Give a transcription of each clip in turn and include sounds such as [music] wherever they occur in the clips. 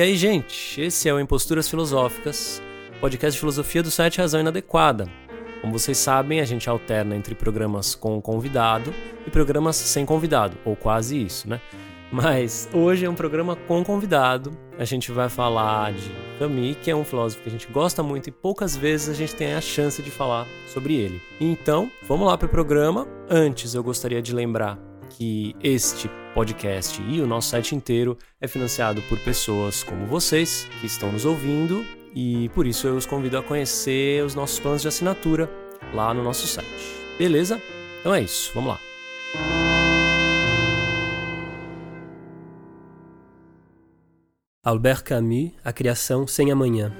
E aí, gente, esse é o Imposturas Filosóficas, podcast de filosofia do site Razão Inadequada. Como vocês sabem, a gente alterna entre programas com convidado e programas sem convidado, ou quase isso, né? Mas hoje é um programa com convidado. A gente vai falar de Camus, que é um filósofo que a gente gosta muito e poucas vezes a gente tem a chance de falar sobre ele. Então, vamos lá para o programa. Antes, eu gostaria de lembrar que este podcast e o nosso site inteiro é financiado por pessoas como vocês que estão nos ouvindo e por isso eu os convido a conhecer os nossos planos de assinatura lá no nosso site. Beleza? Então é isso, vamos lá. Albert Camus, A Criação Sem Amanhã.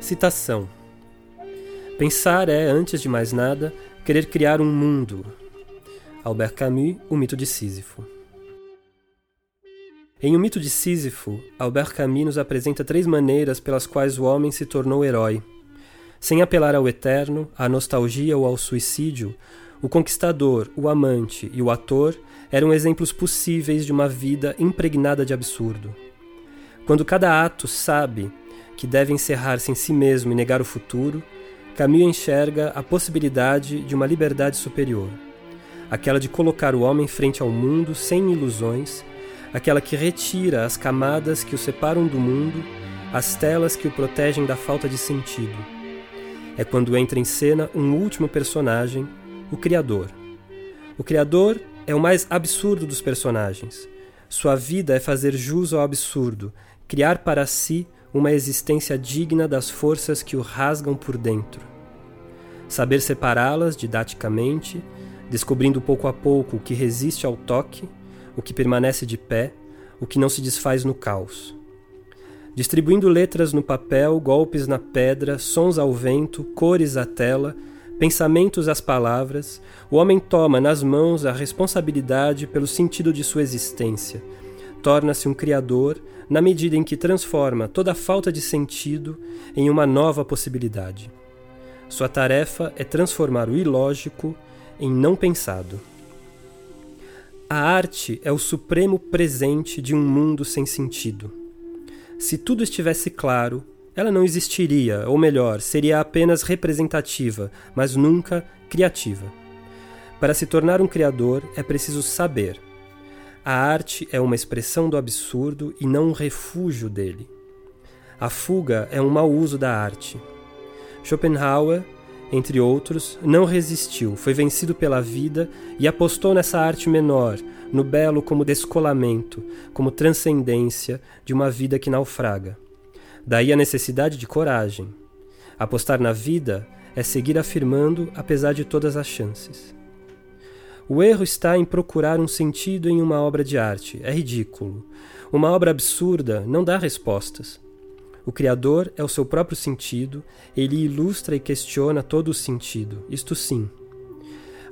Citação: Pensar é, antes de mais nada, querer criar um mundo. Albert Camus, O Mito de Sísifo. Em O Mito de Sísifo, Albert Camus nos apresenta três maneiras pelas quais o homem se tornou herói. Sem apelar ao eterno, à nostalgia ou ao suicídio, o conquistador, o amante e o ator eram exemplos possíveis de uma vida impregnada de absurdo. Quando cada ato sabe que deve encerrar-se em si mesmo e negar o futuro, Camus enxerga a possibilidade de uma liberdade superior, aquela de colocar o homem frente ao mundo sem ilusões, aquela que retira as camadas que o separam do mundo, as telas que o protegem da falta de sentido. É quando entra em cena um último personagem, o Criador. O Criador é o mais absurdo dos personagens. Sua vida é fazer jus ao absurdo, criar para si uma existência digna das forças que o rasgam por dentro. Saber separá-las didaticamente, descobrindo pouco a pouco o que resiste ao toque, o que permanece de pé, o que não se desfaz no caos. Distribuindo letras no papel, golpes na pedra, sons ao vento, cores à tela, pensamentos às palavras, o homem toma nas mãos a responsabilidade pelo sentido de sua existência. Torna-se um criador na medida em que transforma toda falta de sentido em uma nova possibilidade. Sua tarefa é transformar o ilógico em não pensado. A arte é o supremo presente de um mundo sem sentido. Se tudo estivesse claro, ela não existiria, ou melhor, seria apenas representativa, mas nunca criativa. Para se tornar um criador é preciso saber, a arte é uma expressão do absurdo e não um refúgio dele. A fuga é um mau uso da arte. Schopenhauer, entre outros, não resistiu, foi vencido pela vida e apostou nessa arte menor, no belo como descolamento, como transcendência de uma vida que naufraga. Daí a necessidade de coragem. Apostar na vida é seguir afirmando apesar de todas as chances. O erro está em procurar um sentido em uma obra de arte. É ridículo. Uma obra absurda não dá respostas. O Criador é o seu próprio sentido, ele ilustra e questiona todo o sentido, isto sim.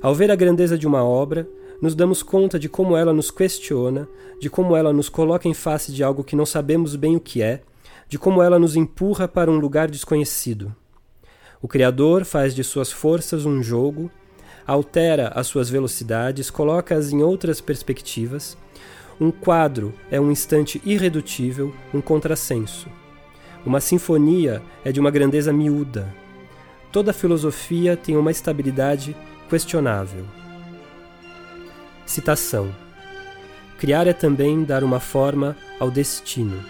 Ao ver a grandeza de uma obra, nos damos conta de como ela nos questiona, de como ela nos coloca em face de algo que não sabemos bem o que é, de como ela nos empurra para um lugar desconhecido. O Criador faz de suas forças um jogo altera as suas velocidades, coloca-as em outras perspectivas. Um quadro é um instante irredutível, um contrassenso. Uma sinfonia é de uma grandeza miúda. Toda filosofia tem uma estabilidade questionável. Citação: Criar é também dar uma forma ao destino.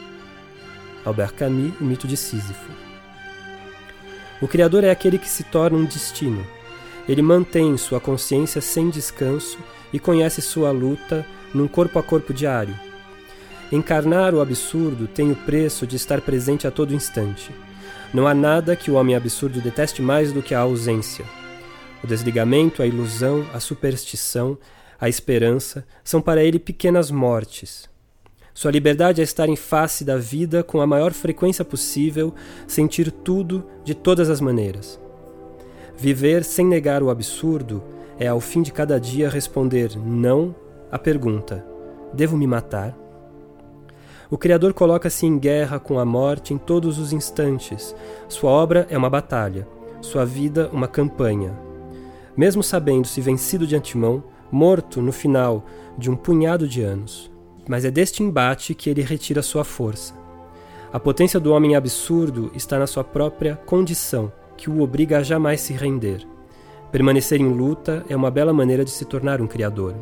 Albert Camus, O Mito de Sísifo. O Criador é aquele que se torna um destino, ele mantém sua consciência sem descanso e conhece sua luta num corpo a corpo diário. Encarnar o absurdo tem o preço de estar presente a todo instante. Não há nada que o homem absurdo deteste mais do que a ausência. O desligamento, a ilusão, a superstição, a esperança são para ele pequenas mortes. Sua liberdade é estar em face da vida com a maior frequência possível, sentir tudo de todas as maneiras. Viver sem negar o absurdo é, ao fim de cada dia, responder não à pergunta: Devo me matar? O Criador coloca-se em guerra com a morte em todos os instantes. Sua obra é uma batalha, sua vida uma campanha. Mesmo sabendo-se vencido de antemão, morto no final de um punhado de anos. Mas é deste embate que ele retira sua força. A potência do homem absurdo está na sua própria condição, que o obriga a jamais se render. Permanecer em luta é uma bela maneira de se tornar um criador.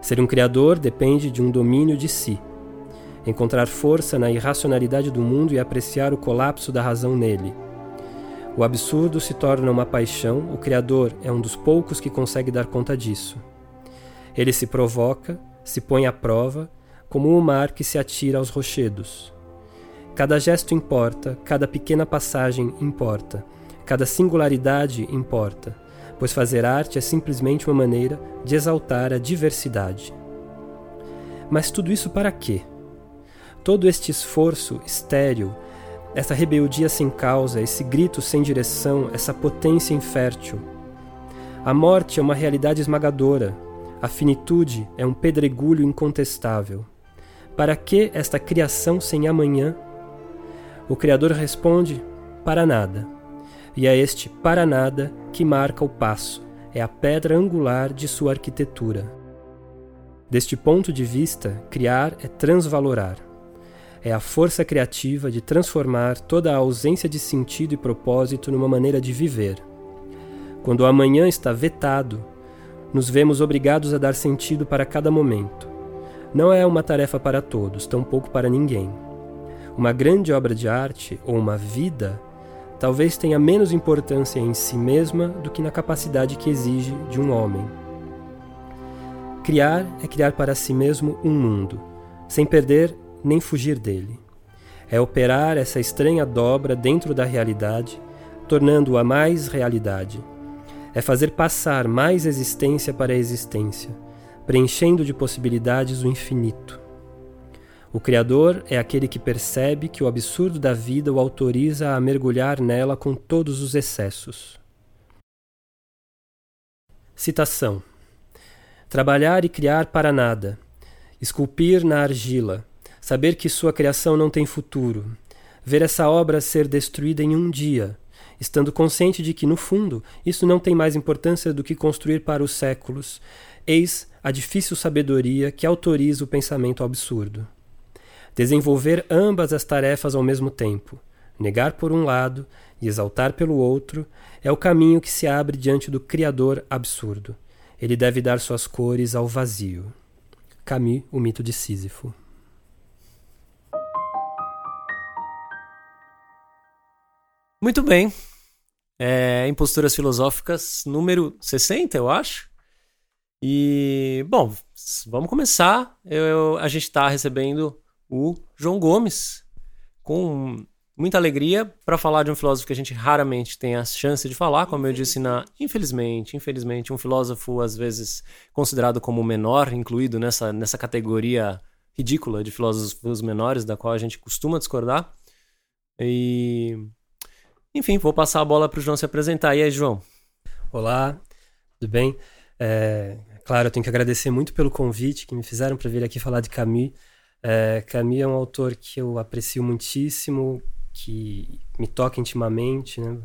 Ser um criador depende de um domínio de si, encontrar força na irracionalidade do mundo e apreciar o colapso da razão nele. O absurdo se torna uma paixão, o Criador é um dos poucos que consegue dar conta disso. Ele se provoca, se põe à prova, como o mar que se atira aos rochedos. Cada gesto importa, cada pequena passagem importa, cada singularidade importa, pois fazer arte é simplesmente uma maneira de exaltar a diversidade. Mas tudo isso para quê? Todo este esforço estéril, essa rebeldia sem causa, esse grito sem direção, essa potência infértil. A morte é uma realidade esmagadora, a finitude é um pedregulho incontestável. Para que esta criação sem amanhã? O Criador responde: para nada. E é este para nada que marca o passo, é a pedra angular de sua arquitetura. Deste ponto de vista, criar é transvalorar é a força criativa de transformar toda a ausência de sentido e propósito numa maneira de viver. Quando o amanhã está vetado, nos vemos obrigados a dar sentido para cada momento. Não é uma tarefa para todos, tampouco para ninguém. Uma grande obra de arte, ou uma vida, talvez tenha menos importância em si mesma do que na capacidade que exige de um homem. Criar é criar para si mesmo um mundo, sem perder nem fugir dele. É operar essa estranha dobra dentro da realidade, tornando-a mais realidade. É fazer passar mais existência para a existência, preenchendo de possibilidades o infinito. O Criador é aquele que percebe que o absurdo da vida o autoriza a mergulhar nela com todos os excessos. Citação: Trabalhar e criar para nada, esculpir na argila, saber que sua criação não tem futuro, ver essa obra ser destruída em um dia, estando consciente de que, no fundo, isso não tem mais importância do que construir para os séculos, eis a difícil sabedoria que autoriza o pensamento absurdo. Desenvolver ambas as tarefas ao mesmo tempo, negar por um lado e exaltar pelo outro, é o caminho que se abre diante do Criador absurdo. Ele deve dar suas cores ao vazio. Camus, o mito de Sísifo. Muito bem. É, Imposturas Filosóficas número 60, eu acho. E, bom, vamos começar. Eu, a gente está recebendo o João Gomes com muita alegria para falar de um filósofo que a gente raramente tem a chance de falar, como eu disse na infelizmente, infelizmente, um filósofo às vezes considerado como menor, incluído nessa nessa categoria ridícula de filósofos menores da qual a gente costuma discordar. E enfim, vou passar a bola para o João se apresentar. E aí, João? Olá, tudo bem? É, claro, eu tenho que agradecer muito pelo convite que me fizeram para vir aqui falar de Camus. É, Camus é um autor que eu aprecio muitíssimo, que me toca intimamente, né?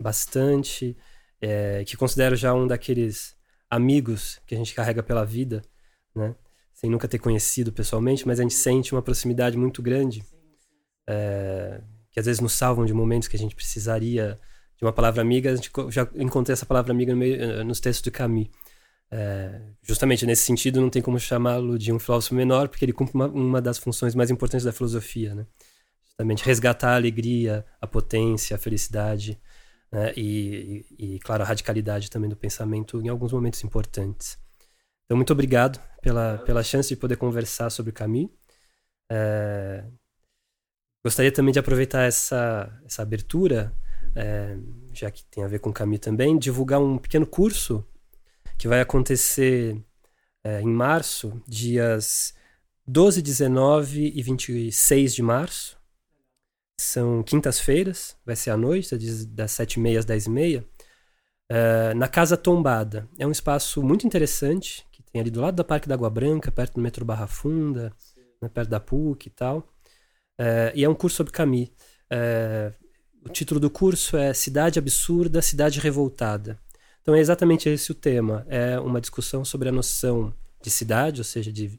bastante, é, que considero já um daqueles amigos que a gente carrega pela vida, né? sem nunca ter conhecido pessoalmente, mas a gente sente uma proximidade muito grande. É, que às vezes nos salvam de momentos que a gente precisaria de uma palavra amiga. A gente já encontrei essa palavra amiga no meio, eh, nos textos de Camus. É, justamente nesse sentido, não tem como chamá-lo de um filósofo menor, porque ele cumpre uma, uma, das funções mais importantes da filosofia, né? Justamente resgatar a alegria, a potência, a felicidade, né? e, e, e, claro, a radicalidade também do pensamento em alguns momentos importantes. Então, muito obrigado pela, pela chance de poder conversar sobre Camus. É, Gostaria também de aproveitar essa, essa abertura, é, já que tem a ver com o Camus também, divulgar um pequeno curso que vai acontecer é, em março, dias 12, 19 e 26 de março. são quintas-feiras, vai ser à noite, das sete e meia às dez e meia, uh, na Casa Tombada. É um espaço muito interessante, que tem ali do lado da Parque da Água Branca, perto do metrô Barra Funda, né, perto da PUC e tal. Uh, e é um curso sobre Camus. Uh, o título do curso é Cidade Absurda, Cidade Revoltada. Então é exatamente esse o tema. É uma discussão sobre a noção de cidade, ou seja, de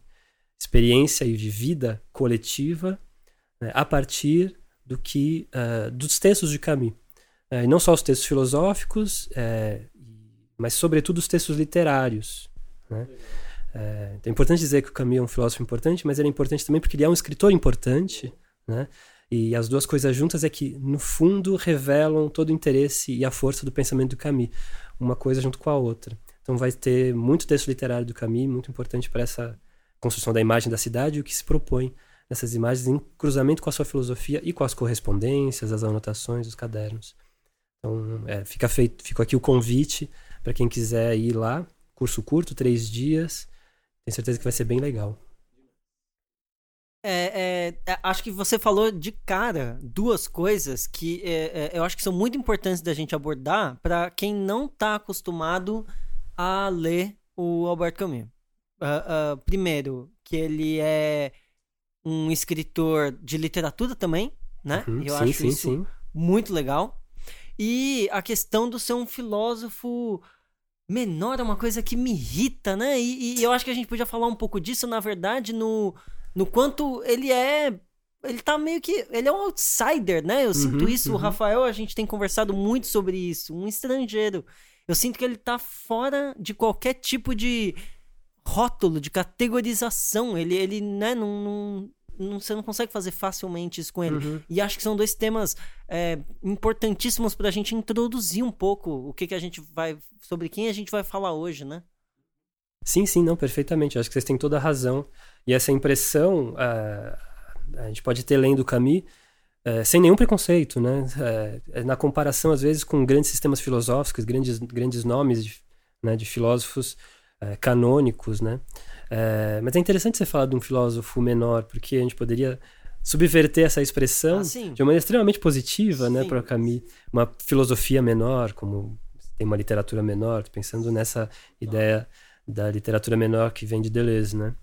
experiência e de vida coletiva, né, a partir do que uh, dos textos de Camus. E não só os textos filosóficos, mas sobretudo os textos literários. Né? É, então é importante dizer que o Camus é um filósofo importante, mas ele é importante também porque ele é um escritor importante, né? E as duas coisas juntas é que, no fundo, revelam todo o interesse e a força do pensamento do Camus, uma coisa junto com a outra. Então vai ter muito texto literário do Camus, muito importante para essa construção da imagem da cidade e o que se propõe nessas imagens em cruzamento com a sua filosofia e com as correspondências, as anotações, os cadernos. Então, é, fica feito, fica aqui o convite para quem quiser ir lá, curso curto, três dias. Tenho certeza que vai ser bem legal. É, é, é acho que você falou de cara duas coisas que é, é, eu acho que são muito importantes da gente abordar para quem não está acostumado a ler o Albert Camus. Uh, uh, primeiro, que ele é um escritor de literatura também, né? Uhum, eu sim, acho sim, isso sim. muito legal. E a questão do ser um filósofo menor é uma coisa que me irrita, né? E, e, eu acho que a gente podia falar um pouco disso, na verdade, no, no quanto ele é. Ele tá meio que. Ele é um outsider, né? Eu uhum, sinto isso. Uhum. O Rafael, a gente tem conversado muito sobre isso. Um estrangeiro. Eu sinto que ele tá fora de qualquer tipo de rótulo, de categorização. Ele, ele né, não, não, não, você não consegue fazer facilmente isso com ele. Uhum. E acho que são dois temas é, importantíssimos para a gente introduzir um pouco o que, que a gente vai. sobre quem a gente vai falar hoje, né? Sim, sim, não, perfeitamente. Acho que vocês têm toda a razão. E essa impressão, uh, a gente pode ter lendo Camus uh, sem nenhum preconceito, né? Uh, na comparação, às vezes, com grandes sistemas filosóficos, grandes, grandes nomes de, né, de filósofos é, canônicos, né? É, mas é interessante você falar de um filósofo menor, porque a gente poderia subverter essa expressão ah, de uma maneira extremamente positiva, né, sim. né, para Camus, uma filosofia menor, como tem uma literatura menor, pensando nessa ideia da literatura menor que vem de Deleuze, né?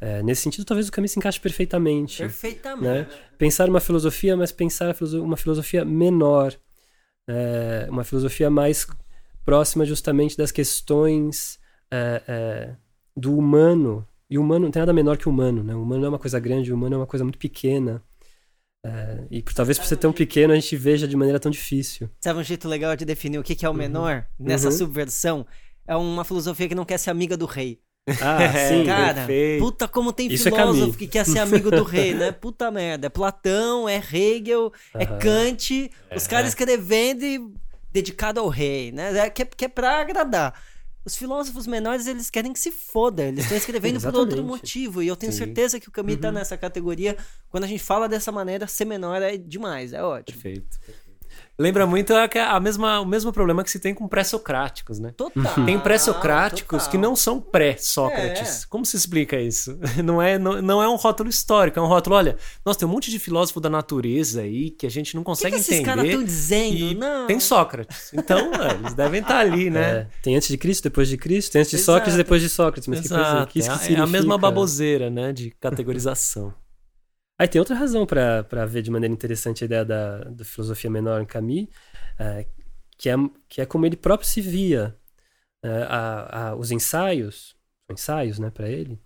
É, nesse sentido, talvez o Camus se encaixe perfeitamente. Perfeitamente. Né? Pensar uma filosofia, mas pensar uma filosofia menor, é, uma filosofia mais próxima justamente das questões é, é, do humano. E o humano não tem nada menor que o humano, né? O humano é uma coisa grande, o humano é uma coisa muito pequena. É, e talvez por ser tão pequeno a gente veja de maneira tão difícil. Sabe um jeito legal de definir o que é o menor uhum. nessa uhum. subversão? É uma filosofia que não quer ser amiga do rei. Ah, [laughs] sim, cara, perfeito. puta como tem Isso é filósofo é que quer ser [laughs] amigo do rei, né? Puta merda. É Platão, é Hegel, é Kant, os caras escrevendo e dedicado ao rei, né? É, que, é, que é pra agradar. Os filósofos menores, eles querem que se foda. Eles estão escrevendo [laughs] por outro motivo. E eu tenho Sim. certeza que o Camus tá uhum. tá nessa categoria. Quando a gente fala dessa maneira, ser menor é demais, é ótimo. Perfeito. Lembra muito a, a mesma, o mesmo problema que se tem com pré-socráticos, né? Total. Tem pré-socráticos que não são pré-Sócrates. É. Como se explica isso? [laughs] Não é, não, não é um rótulo histórico, é um rótulo, olha, nós tem um monte de filósofo da natureza aí que a gente não consegue que que entender. Esses caras estão dizendo, não. Tem Sócrates. Então, [laughs] é, eles devem estar ali, né? É. Tem antes de Cristo, depois de Cristo, tem antes de Exato. Sócrates, depois de Sócrates. Mas Exato. que coisa, que isso que é a mesma baboseira, né, de categorização. Aí tem outra razão para ver de maneira interessante a ideia da, da filosofia menor em Camus, é, que, é, que é como ele próprio se via. É, a, a, os ensaios, ensaios né, para ele,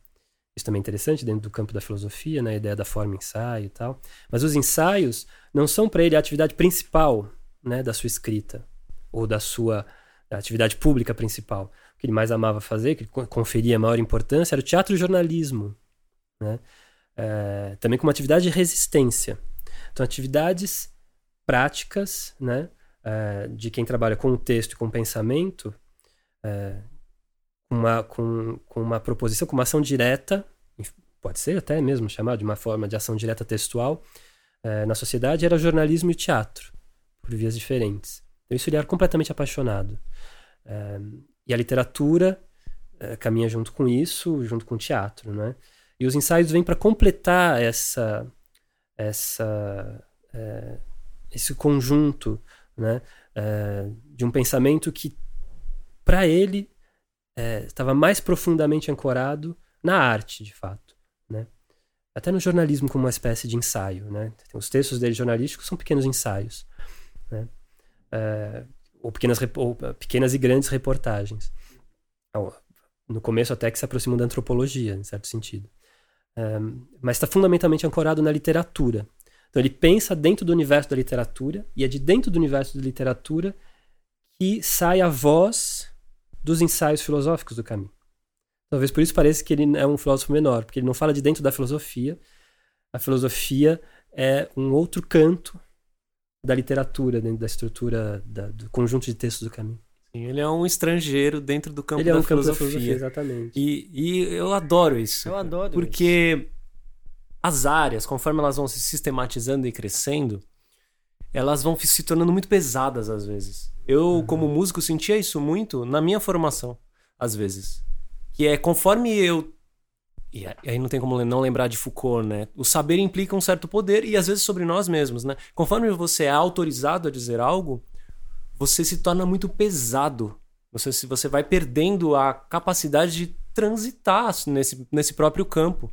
isso também é interessante dentro do campo da filosofia, né, a ideia da forma ensaio e tal, mas os ensaios não são para ele a atividade principal né, da sua escrita, ou da sua atividade pública principal. O que ele mais amava fazer, que conferia maior importância, era o teatro e o jornalismo. Né? É, também como atividade de resistência. Então, atividades práticas, né, é, de quem trabalha com o texto e com o pensamento, é, uma, com, com uma proposição, com uma ação direta, pode ser até mesmo chamado de uma forma de ação direta textual, na sociedade, era jornalismo e teatro, por vias diferentes. Então, isso ele era completamente apaixonado. E a literatura caminha junto com isso, junto com o teatro, né? E os ensaios vêm para completar essa, essa, é, esse conjunto né, é, de um pensamento que, para ele, é, estava mais profundamente ancorado na arte, de fato. Né? Até no jornalismo como uma espécie de ensaio. Né? Os textos dele jornalísticos são pequenos ensaios. Né? É, ou, pequenas, ou pequenas e grandes reportagens. No começo até que se aproximam da antropologia, em certo sentido. Mas está fundamentalmente ancorado na literatura. Então ele pensa dentro do universo da literatura e é de dentro do universo da literatura que sai a voz dos ensaios filosóficos do Camus. Talvez por isso pareça que ele é um filósofo menor, porque ele não fala de dentro da filosofia. A filosofia é um outro canto da literatura, dentro da estrutura da, do conjunto de textos do Camus. Ele é um estrangeiro dentro do campo, ele é da, um filosofia. campo da filosofia. Exatamente. E, e eu adoro isso. Eu adoro Porque as áreas, conforme elas vão se sistematizando e crescendo, elas vão se tornando muito pesadas às vezes. Eu, uhum. como músico, sentia isso muito na minha formação, às vezes. Que é conforme eu. E aí não tem como não lembrar de Foucault, né? O saber implica um certo poder e às vezes sobre nós mesmos, né? Conforme você é autorizado a dizer algo, você se torna muito pesado. Você, você vai perdendo a capacidade de transitar nesse, nesse próprio campo.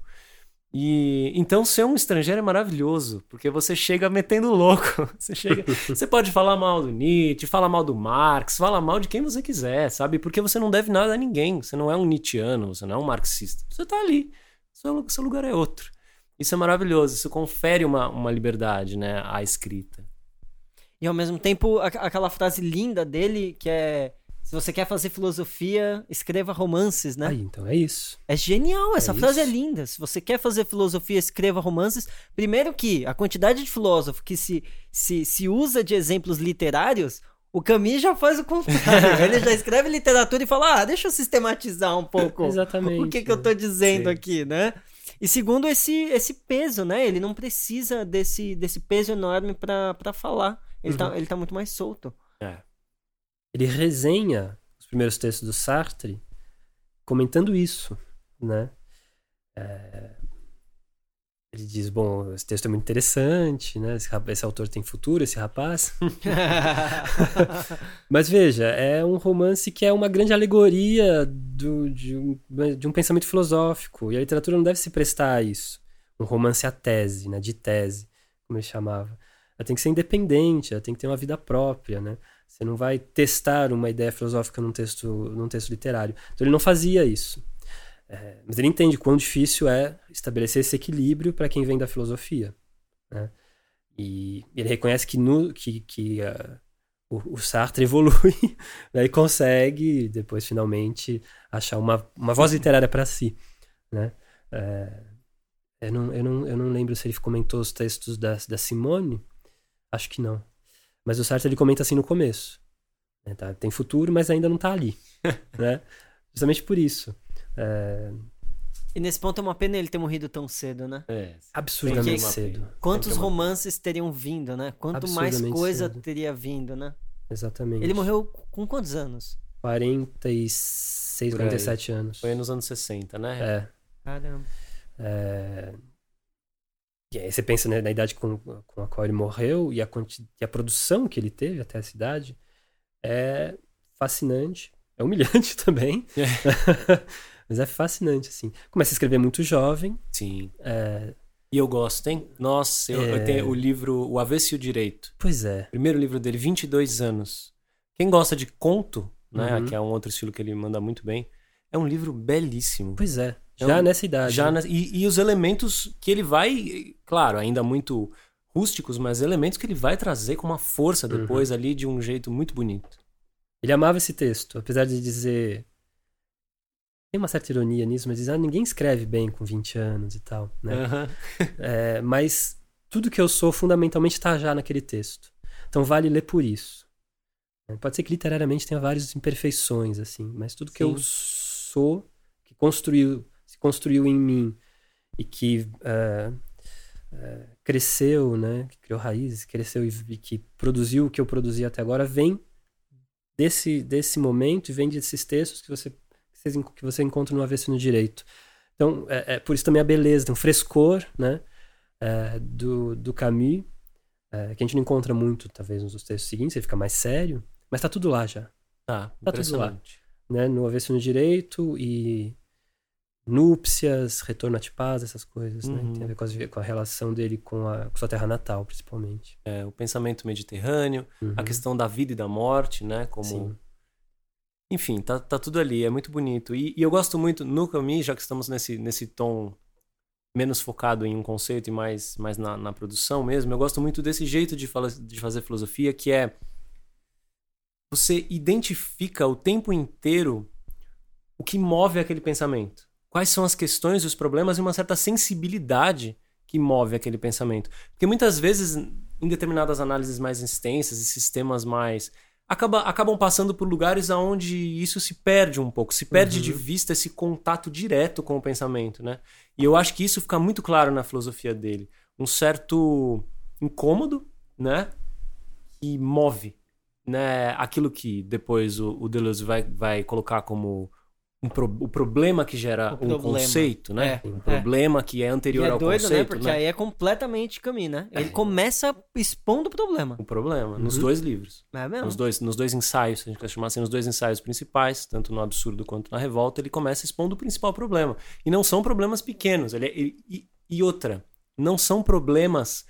E então ser um estrangeiro é maravilhoso, porque você chega metendo louco. [laughs] Você chega, [laughs] você pode falar mal do Nietzsche, falar mal do Marx, falar mal de quem você quiser, sabe? Porque você não deve nada a ninguém. Você não é um Nietzscheano, você não é um marxista. Você tá ali. Seu, seu lugar é outro. Isso é maravilhoso, isso confere uma, uma liberdade, né, à escrita. E ao mesmo tempo, aquela frase linda dele que é se você quer fazer filosofia, escreva romances, né? Então é isso. É genial, essa é frase é isso. é linda. Se você quer fazer filosofia, escreva romances. Primeiro que a quantidade de filósofo que se, se, se usa de exemplos literários, o Camus já faz o contrário. [laughs] Ele já escreve literatura e fala: ah, deixa eu sistematizar um pouco Exatamente, o que, que eu tô dizendo Sim. aqui, né? E segundo, esse, esse peso, né? Ele não precisa desse, desse peso enorme para falar. Ele, tá, uhum. tá, ele tá muito mais solto. É ele resenha os primeiros textos do Sartre comentando isso, né? É... Ele diz, bom, esse texto é muito interessante, né? Esse, esse autor tem futuro, esse rapaz. [laughs] Mas veja, é um romance que é uma grande alegoria do, de, um, de um pensamento filosófico. E a literatura não deve se prestar a isso. Um romance à tese, né? De tese, como ele chamava. Ela tem que ser independente, ela tem que ter uma vida própria, né? Você não vai testar uma ideia filosófica num texto, num texto literário. Então ele não fazia isso. É, mas ele entende quão difícil é estabelecer esse equilíbrio para quem vem da filosofia. Né? E ele reconhece que, no, que, que uh, o, o, Sartre [laughs] evolui né? e consegue, depois, finalmente, achar uma, uma voz literária para si. Né? É, eu, não, eu, não, eu não lembro se ele comentou os textos da, da Simone. Acho que não. Mas o Sartre ele comenta assim no começo. Né, tá? Tem futuro, mas ainda não está ali. [laughs] né? Justamente por isso. É... E nesse ponto é uma pena ele ter morrido tão cedo, né? É, absurdamente cedo. Quantos romances teriam vindo, né? Quanto mais coisa cedo. teria vindo, né? Exatamente. Ele morreu com quantos anos? 46, 47 anos. Foi nos anos 60, né? É. Caramba. É... E aí você pensa né, na idade com, com a qual ele morreu e a, e a produção que ele teve até essa idade é fascinante. É humilhante [laughs] também. É. [laughs] Mas é fascinante, assim. Começa a escrever muito jovem. Sim. É... E eu gosto, hein? Nossa, eu, é... eu, tenho o livro O Avesso e o Direito. Pois é. Primeiro livro dele, 22 anos. Quem gosta de conto, né? Uhum. Que é um outro estilo que ele manda muito bem. É um livro belíssimo. Pois é. Já é um, nessa idade. Já né? na, e, e, os elementos que ele vai, claro, ainda muito rústicos, mas elementos que ele vai trazer com uma força uhum. depois uhum. ali de um jeito muito bonito. Ele amava esse texto, apesar de dizer. Tem uma certa ironia nisso, mas diz, ah, ninguém escreve bem com 20 anos e tal, né? Uhum. [laughs] é, mas tudo que eu sou fundamentalmente está já naquele texto. Então vale ler por isso. Pode ser que literariamente tenha várias imperfeições, assim, mas tudo que Sim. eu sou, que construiu construiu em mim e que uh, uh, cresceu, né? Que criou raízes, cresceu e, e, que produziu o que eu produzi até agora, vem desse, desse momento e vem desses textos que você, que você encontra no avesso no direito. Então, é, é, por isso também a beleza, um frescor, né? É, do, do Camus, é, que a gente não encontra muito, talvez, nos textos seguintes, ele fica mais sério, mas tá tudo lá já. Tá, Tá tudo lá. Né? No avesso no direito e núpcias, retorno à paz, essas coisas, né? Uhum. Tem a ver com, as- com a relação dele com a com sua terra natal, principalmente. É, o pensamento mediterrâneo, Uhum. a questão da vida e da morte, né? Como Sim. Enfim, tá, tá tudo ali, é muito bonito. E, e eu gosto muito, no Camus, já que estamos nesse, nesse tom menos focado em um conceito e mais, mais na, na produção mesmo, eu gosto muito desse jeito de, fala, de fazer filosofia, que é você identifica o tempo inteiro o que move aquele pensamento. Quais são as questões, os problemas e uma certa sensibilidade que move aquele pensamento. Porque muitas vezes, em determinadas análises mais extensas e sistemas mais acaba, acabam passando por lugares aonde isso se perde um pouco, se perde Uhum. de vista esse contato direto com o pensamento, né? E eu acho que isso fica muito claro na filosofia dele, um certo incômodo, né? Que move, né? Aquilo que depois o, o Deleuze vai, vai colocar como um pro- o problema que gera O um problema. conceito, né? É, um é. problema que é E anterior é ao doido, conceito, né? Porque aí é completamente caminho, né? Ele começa expondo o problema. o problema nos Uhum. dois livros. É mesmo? Nos dois, nos dois ensaios, se a gente quer chamar assim, nos dois ensaios principais, tanto no absurdo quanto na revolta, ele começa expondo o principal problema. E não são problemas pequenos. Ele, é- ele- e, e outra, não são problemas.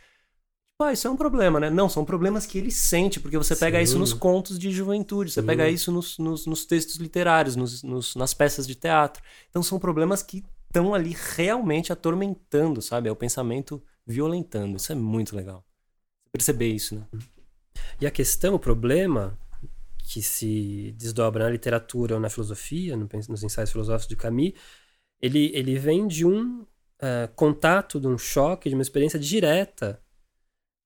Isso é um problema, né? Não, são problemas que ele sente, porque você pega Sim. isso nos contos de juventude, você Sim. pega isso nos, nos, nos textos literários, nos, nas peças de teatro. Então são problemas que estão ali realmente atormentando, sabe? É o pensamento violentando. Isso é muito legal. Perceber isso, né? E a questão, o problema que se desdobra na literatura ou na filosofia, nos ensaios filosóficos de Camus, ele, ele vem de um eh, contato, de um choque, de uma experiência direta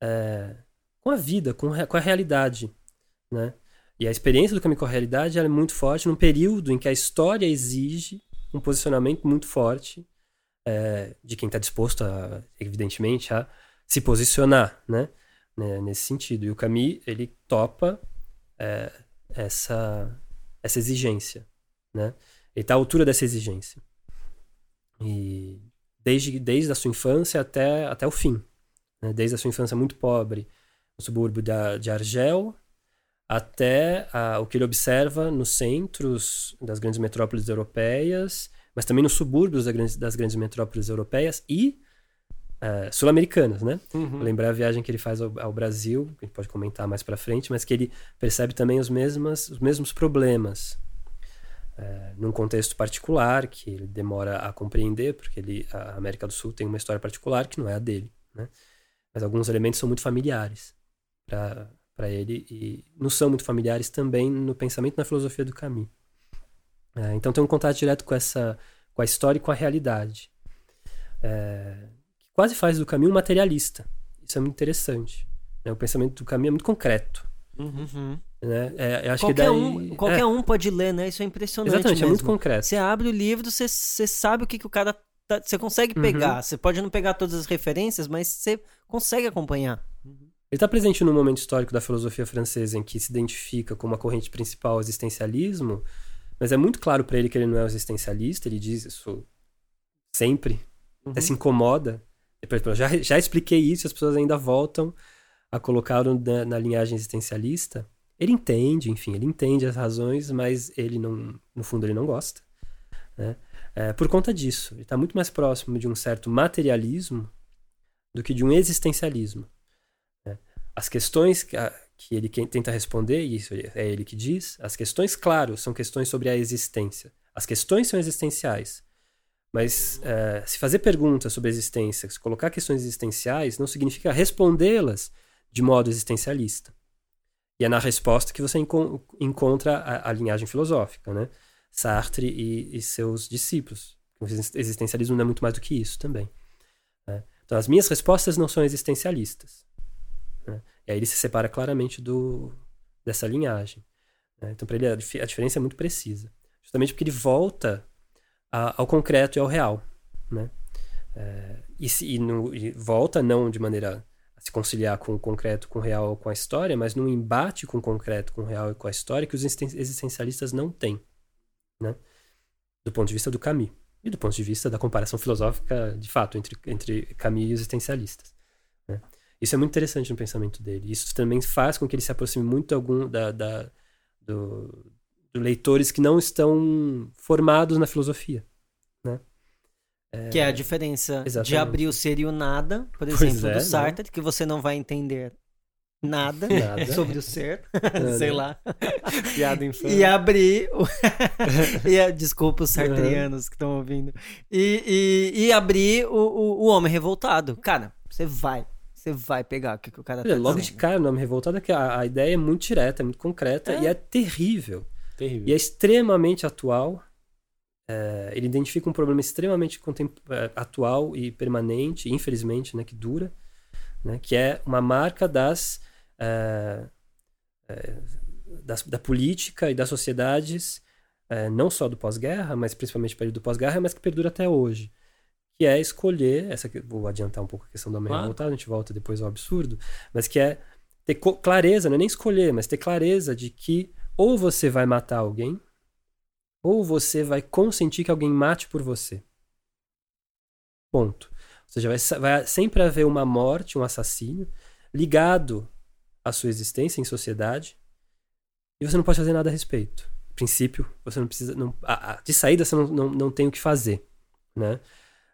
eh, com a vida, com, com a realidade, né? E a experiência do Camus com a realidade é muito forte num período em que a história exige um posicionamento muito forte eh, de quem está disposto, a, evidentemente, a se posicionar, né? né, nesse sentido. E o Camus, ele topa é, essa, essa exigência, né? Ele está à altura dessa exigência. E desde, desde a sua infância até, até o fim. Né? Desde a sua infância muito pobre, no subúrbio da, de Argel, até a- o que ele observa nos centros das grandes metrópoles europeias, mas também nos subúrbios da grandes- das grandes metrópoles europeias e eh, sul-americanas, né? Uhum. lembrar a viagem que ele faz ao, ao Brasil, que a gente pode comentar mais pra frente, mas que ele percebe também os mesmos, os mesmos problemas. É, num contexto particular, que ele demora a compreender, porque ele, a América do Sul tem uma história particular que não é a dele. Né? Mas alguns elementos são muito familiares para ele e não são muito familiares também no pensamento e na filosofia do Camus. É, então tem um contato direto com essa com a história e com a realidade. É, que quase faz do um materialista. Isso é muito interessante. né? O pensamento do Camus é muito concreto. Uhum. Né? É, eu acho Qualquer, que daí, um, qualquer é, um pode ler, né? Isso é impressionante Exatamente, é mesmo. muito concreto. Você abre o livro, você, você sabe o que, que o cara. Tá, você consegue Uhum. pegar. Você pode não pegar todas as referências, mas você consegue acompanhar. Ele está presente num momento histórico da filosofia francesa em que se identifica como a corrente principal o existencialismo, mas é muito claro para ele que ele não é um existencialista, ele diz isso sempre, até se incomoda. Depois, já, já expliquei isso, as pessoas ainda voltam a colocá-lo na, na linhagem existencialista. Ele entende, enfim, ele entende as razões, mas ele não, no fundo, ele não gosta. Né? É, por conta disso, ele está muito mais próximo de um certo materialismo do que de um existencialismo. né? As questões que, a- que ele tenta responder, e isso é ele que diz, as questões, claro, são questões sobre a existência. As questões são existenciais. Mas é, se fazer perguntas sobre a existência, se colocar questões existenciais, não significa respondê-las de modo existencialista. E é na resposta que você encon- encontra a, a linhagem filosófica, né? Sartre e, e seus discípulos. O exist- existencialismo não é muito mais do que isso também. né? Então, as minhas respostas não são existencialistas. né? E aí ele se separa claramente do, dessa linhagem. né? Então, para ele, a, a diferença é muito precisa. Justamente porque ele volta a- ao concreto e ao real. Né? É, e, se- e no- e volta não de maneira a se conciliar com o concreto, com o real, com a história, mas num embate com o concreto, com o real e com a história que os existen- existencialistas não têm. Né? Do ponto de vista do Camus. E do ponto de vista da comparação filosófica, de fato, entre, entre Camus e os existencialistas. né? Isso é muito interessante no pensamento dele. Isso também faz com que ele se aproxime muito algum da, da do, do leitores que não estão formados na filosofia, né? É... Que é a diferença Exatamente. de abrir o ser e o nada, por exemplo, é, do né? Sartre, que você não vai entender nada, Nada. sobre o ser, [laughs] sei lá. Piada infame. E abrir. O... [laughs] [laughs] e, desculpa os sartrianos que estão ouvindo. E, e, e abrir o, o, o homem revoltado. Cara, você vai. Você vai pegar o que, que o cara tá Olha, logo de dizendo. cara, o nome revoltado é que a, a ideia é muito direta, é muito concreta É. e é terrível. Terrível. E é extremamente atual. É, ele identifica um problema extremamente é, atual e permanente, infelizmente, né, que dura, né, que é uma marca das, é, das- da política e das sociedades, é, não só do pós-guerra, mas principalmente do período do pós-guerra, mas que perdura até hoje. Que é escolher, essa que- vou adiantar um pouco a questão do homem Claro. revoltado, a gente volta depois ao absurdo, mas que é ter clareza, não é nem escolher, mas ter clareza de que ou você vai matar alguém, ou você vai consentir que alguém mate por você. Ponto. Ou seja, vai, vai sempre haver uma morte, um assassínio, ligado à sua existência em sociedade, e você não pode fazer nada a respeito. A princípio, você não precisa. Não, a- a- de saída, você não, não, não tem o que fazer. Né?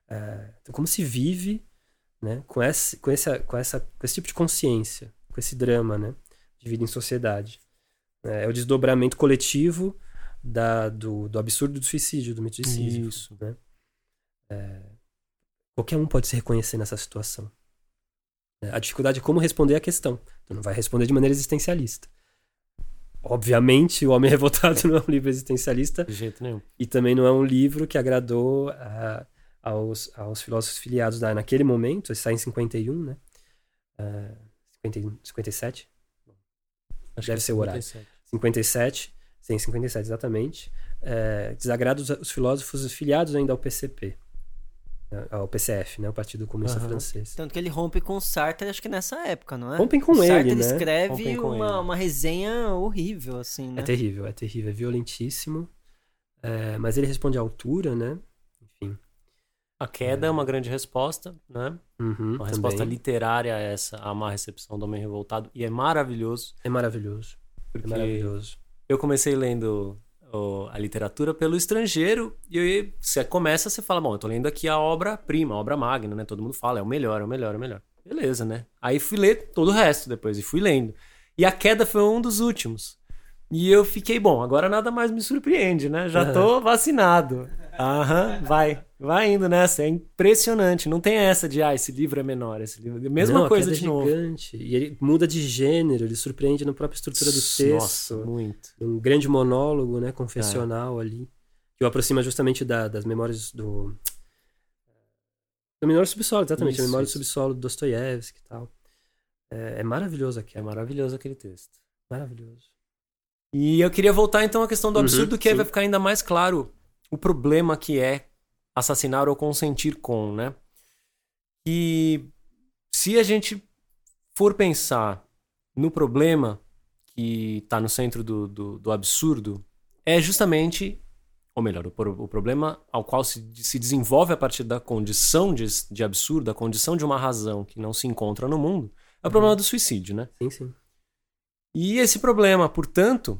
É, então, como se vive né, com, esse, com, essa, com, essa, com esse tipo de consciência, com esse drama né, de vida em sociedade? É, é o desdobramento coletivo da, do, do absurdo do suicídio, do mito de Sísifo. Isso. Né? É, qualquer um pode se reconhecer nessa situação. É, A dificuldade é como responder à questão. Tu não vai responder de maneira existencialista. Obviamente, O Homem [laughs] Revoltado não é um livro existencialista De jeito nenhum. e também não é um livro que agradou ah, aos, aos filósofos filiados da, naquele momento. Ele sai em 51, né? Ah, 51, 57? Acho Deve que ser o horário. 57. 57, sim, 57 exatamente, é, desagrada os, os filósofos filiados ainda ao PCP, ao PCF, né, o Partido Comunista Aham. Francês. Tanto que ele rompe com o Sartre, acho que nessa época, não é? Rompem com o Sartre ele, né? escreve Rompem uma, ele. uma resenha horrível, assim, né? É terrível, é terrível, é violentíssimo, é, mas ele responde à altura, né? Enfim. A queda é uma grande resposta, né? Uhum, Uma resposta também. literária a essa, a má recepção do Homem Revoltado. E é maravilhoso, É maravilhoso, é porque maravilhoso. eu comecei lendo a literatura pelo estrangeiro e aí você começa, você fala, bom, eu tô lendo aqui a obra-prima, a obra magna, né? Todo mundo fala, é o melhor, é o melhor, é o melhor. Beleza, né? Aí fui ler todo o resto depois e fui lendo. E a queda foi um dos últimos. E eu fiquei, bom, agora nada mais me surpreende, né? Já tô vacinado. Aham, vai. Vai indo nessa. É impressionante. Não tem essa de, ah, esse livro é menor. Esse livro... Mesma Não, a coisa de é novo. gigante. E ele muda de gênero, ele surpreende na própria estrutura do texto. Nossa, muito. um grande monólogo, né, confessional É. ali, que o aproxima justamente da- das memórias do do do Subsolo, exatamente, Isso, a Memória isso. do Subsolo do Dostoiévski e tal. É, é maravilhoso aqui, É é maravilhoso aquele texto. maravilhoso. E eu queria voltar então à questão do Uhum, absurdo, que aí vai ficar ainda mais claro o problema que é assassinar ou consentir com, né? E se a gente for pensar no problema que está no centro do, do, do absurdo, é justamente, ou melhor, o, o problema ao qual se, se desenvolve a partir da condição de, de absurdo, a condição de uma razão que não se encontra no mundo, é o problema do suicídio, né? Sim, sim. E esse problema, portanto,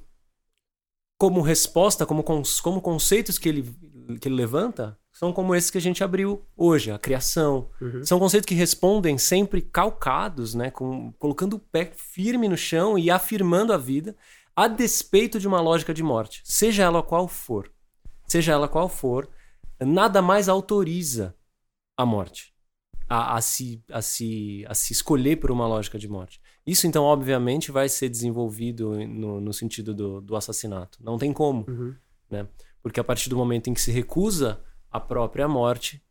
como resposta, como, como conceitos que ele, que ele levanta, são como esses que a gente abriu hoje, a criação. Uhum. São conceitos que respondem sempre calcados, né, com, colocando o pé firme no chão e afirmando a vida, a despeito de uma lógica de morte, seja ela qual for. Seja ela qual for, nada mais autoriza a morte, a, a se, a, se, a se escolher por uma lógica de morte. Isso, então, obviamente, vai ser desenvolvido no, no sentido do, do assassinato. Não tem como, Uhum. porque a partir do momento em que se recusa a própria morte,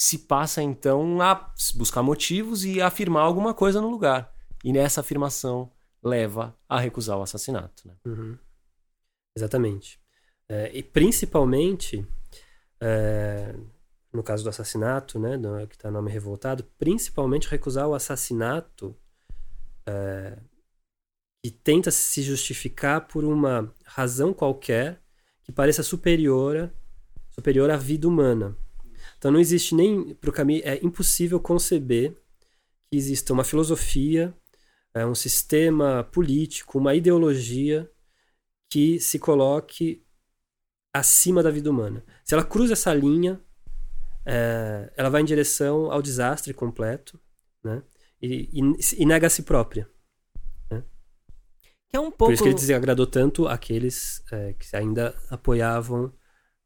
se passa então a buscar motivos e a afirmar alguma coisa no lugar. E nessa afirmação leva a recusar o assassinato. Né? Uhum. Exatamente. É, e principalmente, é, no caso do assassinato, né, do, que está nome revoltado, principalmente recusar o assassinato é, que tenta se justificar por uma razão qualquer que pareça superior, superior à vida humana. Então não existe nem para o caminho é impossível conceber que exista uma filosofia, é, um sistema político, uma ideologia que se coloque acima da vida humana. Se ela cruza essa linha, é, ela vai em direção ao desastre completo, né? E, e, e nega a si própria. Né? Que é um pouco... Por isso que ele desagradou tanto aqueles é, que ainda apoiavam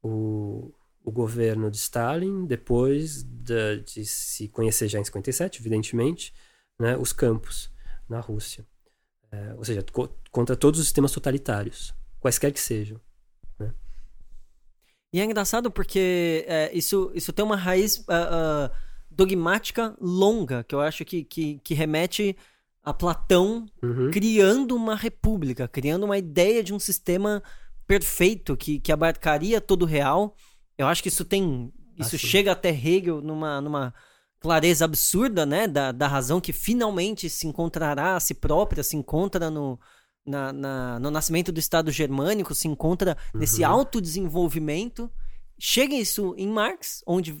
o, o governo de Stalin, depois de, de, se conhecer já em 57, evidentemente, né, os campos na Rússia. É, ou seja, co contra todos os sistemas totalitários, quaisquer que sejam. Né? E é engraçado porque é, isso, isso tem uma raiz uh, uh, dogmática longa, que eu acho que, que, que remete a Platão Uhum. criando uma república, criando uma ideia de um sistema perfeito que, que abarcaria todo o real. Eu acho que isso tem. Isso Ah, sim. chega até Hegel numa, numa clareza absurda, né? Da, da razão que finalmente se encontrará a si própria, se encontra no, na, na- no nascimento do Estado germânico, se encontra nesse Uhum. autodesenvolvimento. Chega isso em Marx, onde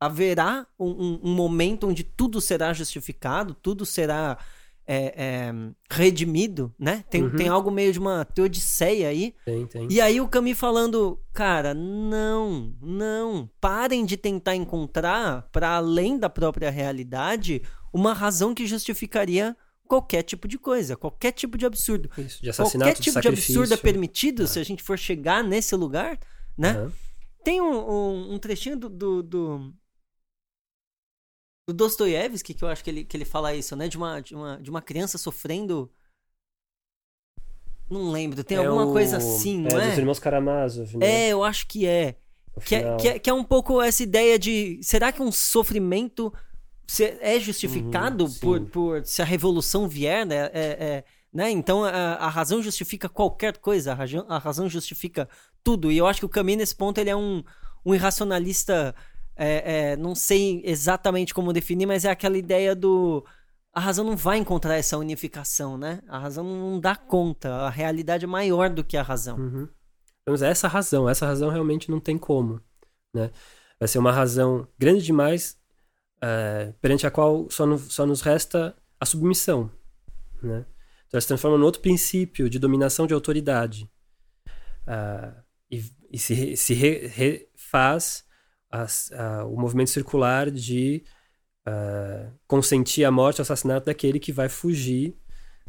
haverá um, um- um momento onde tudo será justificado, tudo será é, é, redimido, né? Tem, Uhum. tem algo meio de uma teodiceia aí. Tem, tem. E aí o Camus falando, cara, não, não, parem de tentar encontrar, para além da própria realidade, uma razão que justificaria qualquer tipo de coisa, qualquer tipo de absurdo. Isso, de assassinato, Qualquer tipo de, absurdo é permitido É. se a gente for chegar nesse lugar, né? Aham. Tem um, um, um trechinho do, do, do, do Dostoiévski que eu acho que ele, que ele fala isso, né? De uma, de, uma, de uma criança sofrendo. Não lembro, tem É alguma o- coisa assim, não é? é? dos irmãos Karamazov, né? É, eu acho que é. Que é, que, é, que é um pouco essa ideia de. Será que um sofrimento é justificado Uhum, por, por se a revolução vier, né? É, é, né? Então a, a razão justifica qualquer coisa, a razão, a razão justifica tudo. E eu acho que o Camus, nesse ponto, ele é um, um irracionalista. É, é, não sei exatamente como definir, mas é aquela ideia do. A razão não vai encontrar essa unificação, né? A razão não dá conta. A realidade é maior do que a razão. Uhum. Mas essa razão, essa razão realmente não tem como, né? Vai ser uma razão grande demais é, perante a qual só, no- só nos resta a submissão, né? Então ela se transforma num outro princípio de dominação de autoridade Ah, e, e se, se re- refaz ah, o movimento circular de ah, consentir a morte, o assassinato daquele que vai fugir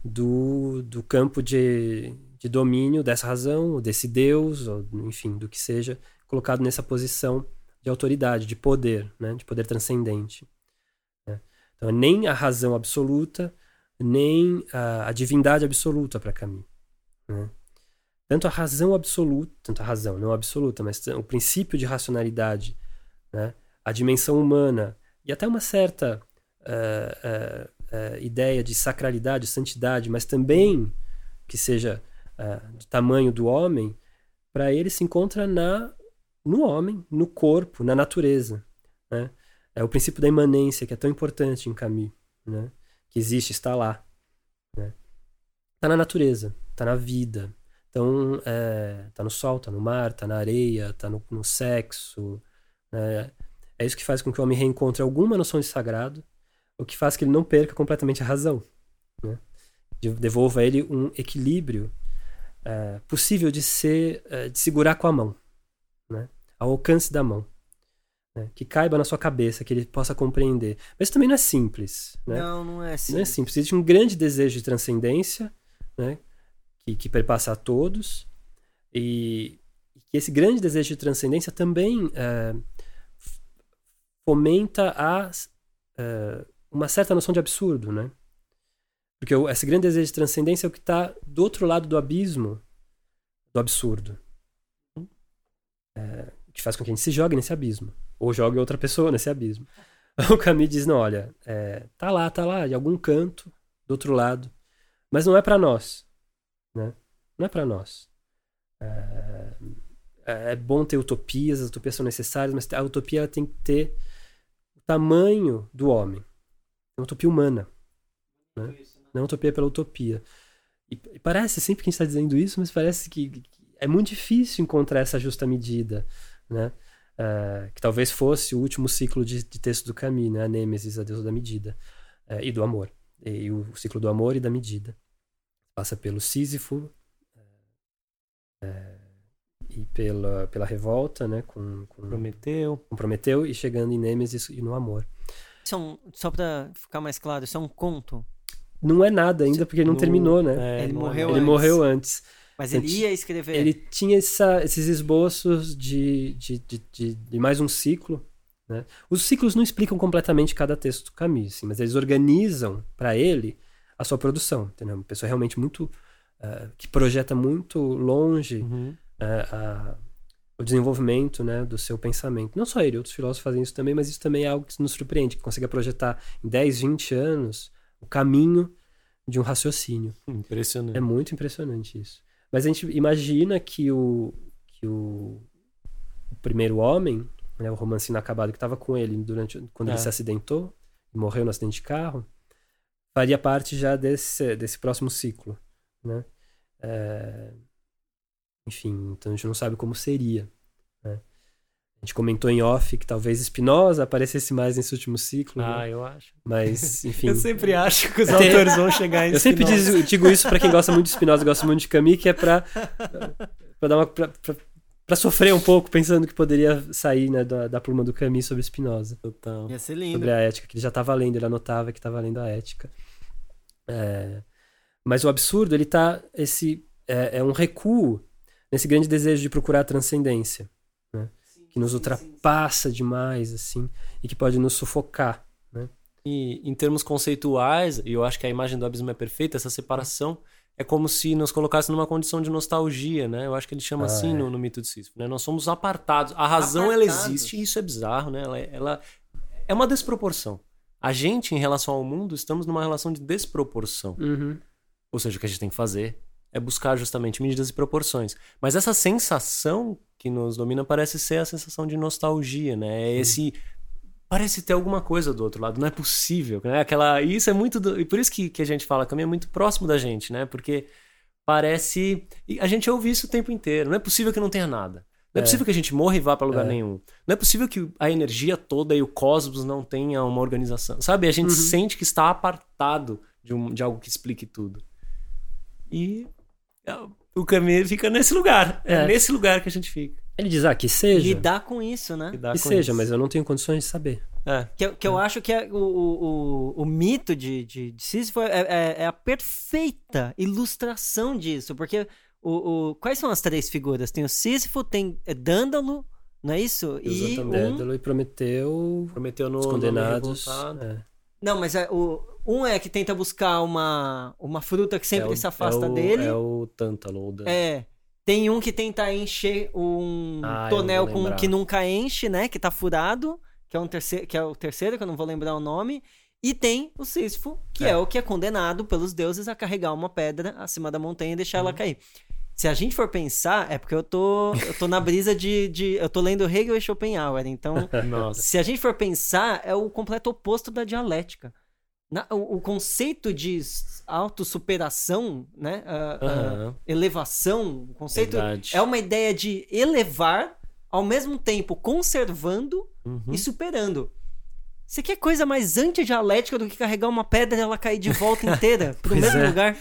do, do campo de, de domínio dessa razão, ou desse Deus, ou enfim, do que seja, colocado nessa posição de autoridade, de poder, né? de poder transcendente. né? Então, nem a razão absoluta, nem a, a divindade absoluta para Camus. Né? Tanto a razão absoluta, tanto a razão, não absoluta, mas o princípio de racionalidade, né? a dimensão humana, e até uma certa eh, eh, eh, ideia de sacralidade, santidade, mas também que seja do tamanho do homem, para ele se encontra na no homem, no corpo, na natureza. Né? É o princípio da imanência que é tão importante em Camus, né? que existe, está lá. Né? Está na natureza, está na vida. Então, é, no sol, tá no mar, tá na areia, tá no, no sexo. Né? É isso que faz com que o homem reencontre alguma noção de sagrado, o que faz que ele não perca completamente a razão. Né? De- Devolva a ele um equilíbrio é, possível de ser, é, de segurar com a mão, né? ao alcance da mão. né? Que caiba na sua cabeça, que ele possa compreender. Mas também não é simples. Né? Não, não é assim. Não é simples. Existe um grande desejo de transcendência, né? Que, que perpassa a todos. E que esse grande desejo de transcendência também é, fomenta a, é, uma certa noção de absurdo, né? Porque esse grande desejo de transcendência é o que está do outro lado do abismo do absurdo. É, que faz com que a gente se jogue nesse abismo. Ou jogue outra pessoa nesse abismo. [laughs] O Camus diz, não, olha, é, tá lá, tá lá, em algum canto, do outro lado. Mas não é para nós. Né? Não é para nós. É, é bom ter utopias, as utopias são necessárias, mas a utopia ela tem que ter o tamanho do homem. É uma utopia humana. Né? Não é uma utopia pela utopia. E, e parece, sempre que a gente está dizendo isso, mas parece que, que é muito difícil encontrar essa justa medida. Né? É, que talvez fosse o último ciclo de, de texto do Camus, né? a Nêmesis, a deusa da medida. é, e do amor. E, o ciclo do amor e da medida. Passa pelo Sísifo é, e pela, pela revolta, né? Com, com, Prometeu. com Prometeu e chegando em Nêmesis e no amor. Isso é um- só pra ficar mais claro, isso é um conto. Não é nada ainda porque ele não No- terminou, né? é, Ele é morreu nada. Ele antes. morreu antes. Mas ele Antes- ia escrever. Ele tinha essa- esses esboços de, de, de, de- de mais um ciclo. Né? Os ciclos não explicam completamente cada texto do Camus, assim, mas eles organizam para ele a sua produção. Entendeu? Uma pessoa realmente muito. eh, que projeta muito longe Uhum. A- o desenvolvimento né, do seu pensamento. Não só ele, outros filósofos fazem isso também, mas isso também é algo que nos surpreende, que consegue projetar em 10, 20 anos o caminho de um raciocínio. Impressionante. É muito impressionante isso. Mas a gente imagina que o, que o, o primeiro homem, né, o romance inacabado que estava com ele durante quando É. ele se acidentou, morreu no acidente de carro, faria parte já desse, desse próximo ciclo, né? É, Enfim, então a gente não sabe como seria. né? A gente comentou em off que talvez Spinoza aparecesse mais nesse último ciclo, Ah, né? eu acho. mas [laughs] enfim. Eu sempre acho que os Tem- [laughs] autores vão chegar em Eu sempre diz- digo isso pra quem gosta muito de Spinoza e gosta muito de Camus, que é pra, pra dar uma. Pra, pra- pra sofrer um pouco, pensando que poderia sair né, da, da pluma do Camus sobre Spinoza, Total. Ia ser lindo. sobre a ética, que ele já estava lendo, ele anotava que estava lendo a ética. É, mas o absurdo, ele tá. Esse, é, é um recuo nesse grande desejo de procurar a transcendência, né, que nos ultrapassa demais, assim, e que pode nos sufocar. E em termos conceituais, e eu acho que a imagem do abismo é perfeita, essa separação é como se nos colocasse numa condição de nostalgia, né? Eu acho que ele chama Ah, assim é. no, no mito de Sísifo, né? Nós somos apartados. A razão, ela Apartados. existe, e isso é bizarro, né? Ela, ela é uma desproporção. A gente, em relação ao mundo, estamos numa relação de desproporção. Uhum. Ou seja, o que a gente tem que fazer é buscar justamente medidas e proporções. Mas essa sensação que nos domina parece ser a sensação de nostalgia, né? É esse parece ter alguma coisa do outro lado, não é possível, né? Aquela isso é muito do... e por isso que, que a gente fala que é muito próximo da gente, né? Porque parece e a gente ouve isso o tempo inteiro. Não é possível que não tenha nada. Não é, É. possível que a gente morra e vá para lugar É. nenhum. Não é possível que a energia toda e o cosmos não tenha uma organização. Sabe? A gente Uhum. sente que está apartado de, um- de algo que explique tudo. E o caminho fica nesse lugar. É. É. nesse lugar que a gente fica. Ele diz, ah, que seja. Lidar com isso, né? Lidar Que seja, isso. mas eu não tenho condições de saber. É. Que, eu- que eu acho que é o, o, o, o mito de, de, de Sísifo é, é, é a perfeita ilustração disso. Porque o, o, quais são as três figuras? Tem o Sísifo, tem é Dândalo, não é isso? E um... Dédalo e Prometeu, Prometeu no os no condenados. é. Não, mas é, o, um é que tenta buscar uma, uma fruta que sempre É o- se afasta é o- dele. É o Tântalo. É. Tem um que tenta encher um Ah, tonel com que nunca enche, né? Que tá furado. Que é, um terceiro, que é o terceiro, que eu não vou lembrar o nome. E tem o Sísifo, que é. É. o que é condenado pelos deuses a carregar uma pedra acima da montanha e deixar Uhum. ela cair. Se a gente for pensar, é porque eu tô, eu tô na brisa de, de. Eu tô lendo Hegel e Schopenhauer. Então, [laughs] Nossa. se a gente for pensar, é o completo oposto da dialética. Na- o, o conceito de autossuperação, né? Aham. elevação, o conceito Verdade. é uma ideia de elevar ao mesmo tempo conservando Uhum. e superando. Você quer coisa mais antidialética do que carregar uma pedra e ela cair de volta inteira pro mesmo é. lugar?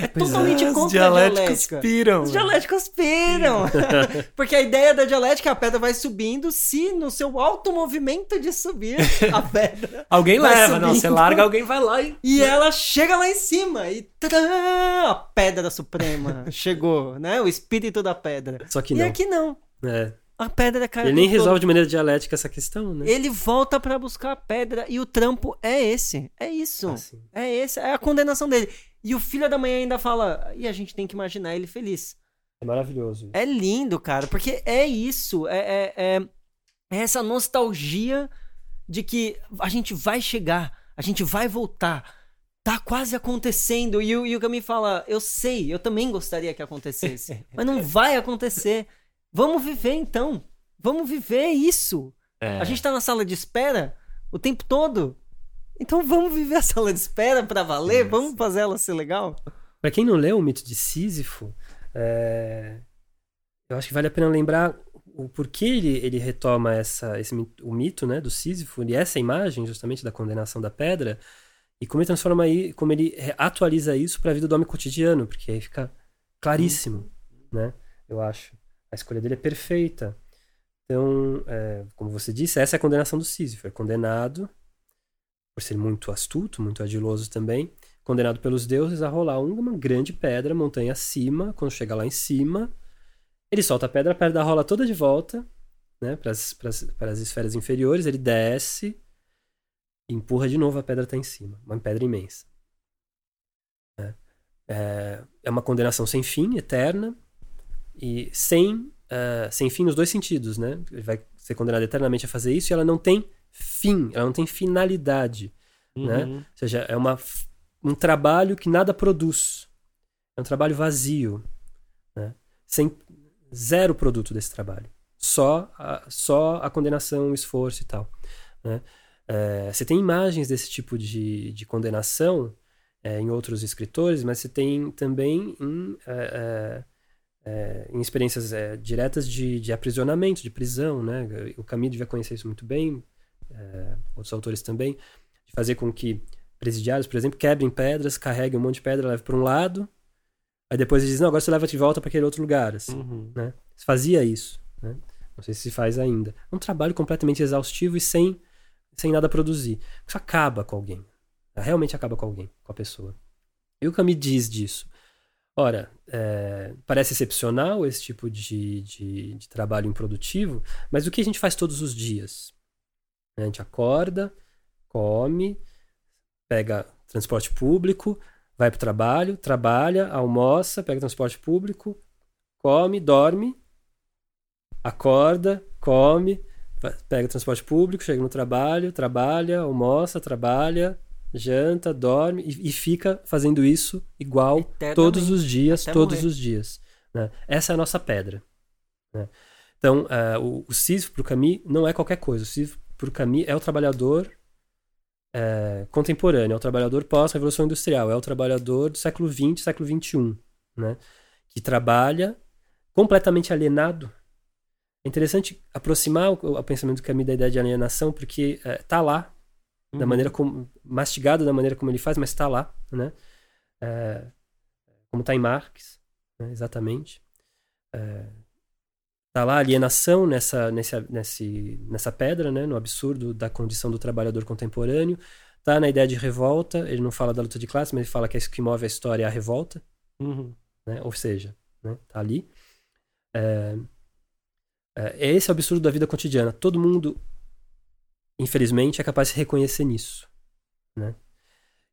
É é. totalmente Os contra a dialéticos dialética. piram. Os dialéticos piram. [laughs] Porque a ideia da dialética é a pedra vai subindo se no seu alto movimento de subir a [laughs] pedra. Alguém Vai leva, não. subindo. Você larga, alguém vai lá e. E ela chega lá em cima e tadã, a pedra suprema chegou, né? O espírito da pedra. Só que e não. aqui não. É. A pedra cai. Ele nem todo. resolve de maneira dialética essa questão, né? Ele volta pra buscar a pedra e o trampo é esse. É isso. Assim. É esse, é a condenação dele. E o filho da manhã ainda fala, e a gente tem que imaginar ele feliz. É maravilhoso. É lindo, cara, porque é isso. É, é, é- é essa nostalgia de que a gente vai chegar, a gente vai voltar. Tá quase acontecendo. E, o- e o Gami fala: Eu sei, eu também gostaria que acontecesse. [laughs] mas não vai acontecer. Vamos viver então. Vamos viver isso. É. A gente tá na sala de espera o tempo todo. Então vamos viver a sala de espera pra valer? Vamos fazer ela ser legal? Pra quem não leu o mito de Sísifo, é, eu acho que vale a pena lembrar o porquê ele, ele retoma essa, esse, o mito né, do Sísifo e essa imagem justamente da condenação da pedra E como ele transforma aí, como ele atualiza isso para a vida do homem cotidiano, porque aí fica claríssimo, né? Eu acho. A escolha dele é perfeita. Então, é, como você disse, essa é a condenação do Sísifo. É condenado por ser muito astuto, muito ardiloso também, condenado pelos deuses a rolar uma grande pedra, montanha acima. Quando chega lá em cima, ele solta a pedra, a pedra rola toda de volta, né, para as esferas inferiores. Ele desce, empurra de novo, a pedra está em cima. Uma pedra imensa. É, é, é uma condenação sem fim, eterna, e sem, uh, sem fim nos dois sentidos, né? Ele vai ser condenado eternamente a fazer isso e ela não tem fim, ela não tem finalidade, né? uhum. né? Ou seja, é uma, um trabalho que nada produz. É um trabalho vazio, né? Sem zero produto desse trabalho. Só a, só a condenação, o esforço e tal, né? É, você tem imagens desse tipo de, de condenação é, em outros escritores, mas você tem também em, é, é em experiências diretas de, de, aprisionamento, de prisão. Né? O Camus devia conhecer isso muito bem, é, outros autores também, de fazer com que presidiários, por exemplo, quebrem pedras, carreguem um monte de pedra, levem para um lado, aí depois eles dizem, não, agora você leva de volta para aquele outro lugar. Assim, uhum. né? Você fazia isso. Né? Não sei se se faz ainda. É um trabalho completamente exaustivo e sem sem nada produzir. Isso acaba com alguém. Realmente acaba com alguém, com a pessoa. E o Camus diz disso. Ora, é, parece excepcional esse tipo de, de, de, trabalho improdutivo, mas o que a gente faz todos os dias? A gente acorda, come, pega transporte público, vai para o trabalho, trabalha, almoça, pega transporte público, come, dorme, acorda, come, pega transporte público, chega no trabalho, trabalha, almoça, trabalha, janta, dorme e, e fica fazendo isso igual todos os dias, Até todos morrer. os dias. Né? Essa é a nossa pedra. Né? Então, uh, o, o Sísifo para o Camus não é qualquer coisa. O Sísifo o Camus é o trabalhador é, contemporâneo, é o trabalhador pós-revolução industrial, é o trabalhador do século XX, século XXI, né? que trabalha completamente alienado é interessante aproximar o, o pensamento do Camus da ideia de alienação, porque é, tá lá, uhum. da maneira como. mastigado da maneira como ele faz, mas tá lá, né? É, como tá em Marx, né? exatamente. É, tá lá a alienação nessa, nessa, nesse, nessa pedra, né? no absurdo da condição do trabalhador contemporâneo. Tá na ideia de revolta, ele não fala da luta de classe, mas ele fala que é isso que move a história é a revolta. Uhum. Né? Ou seja, né? tá ali. É, é, é esse o absurdo da vida cotidiana. Todo mundo, infelizmente, é capaz de se reconhecer nisso. Né?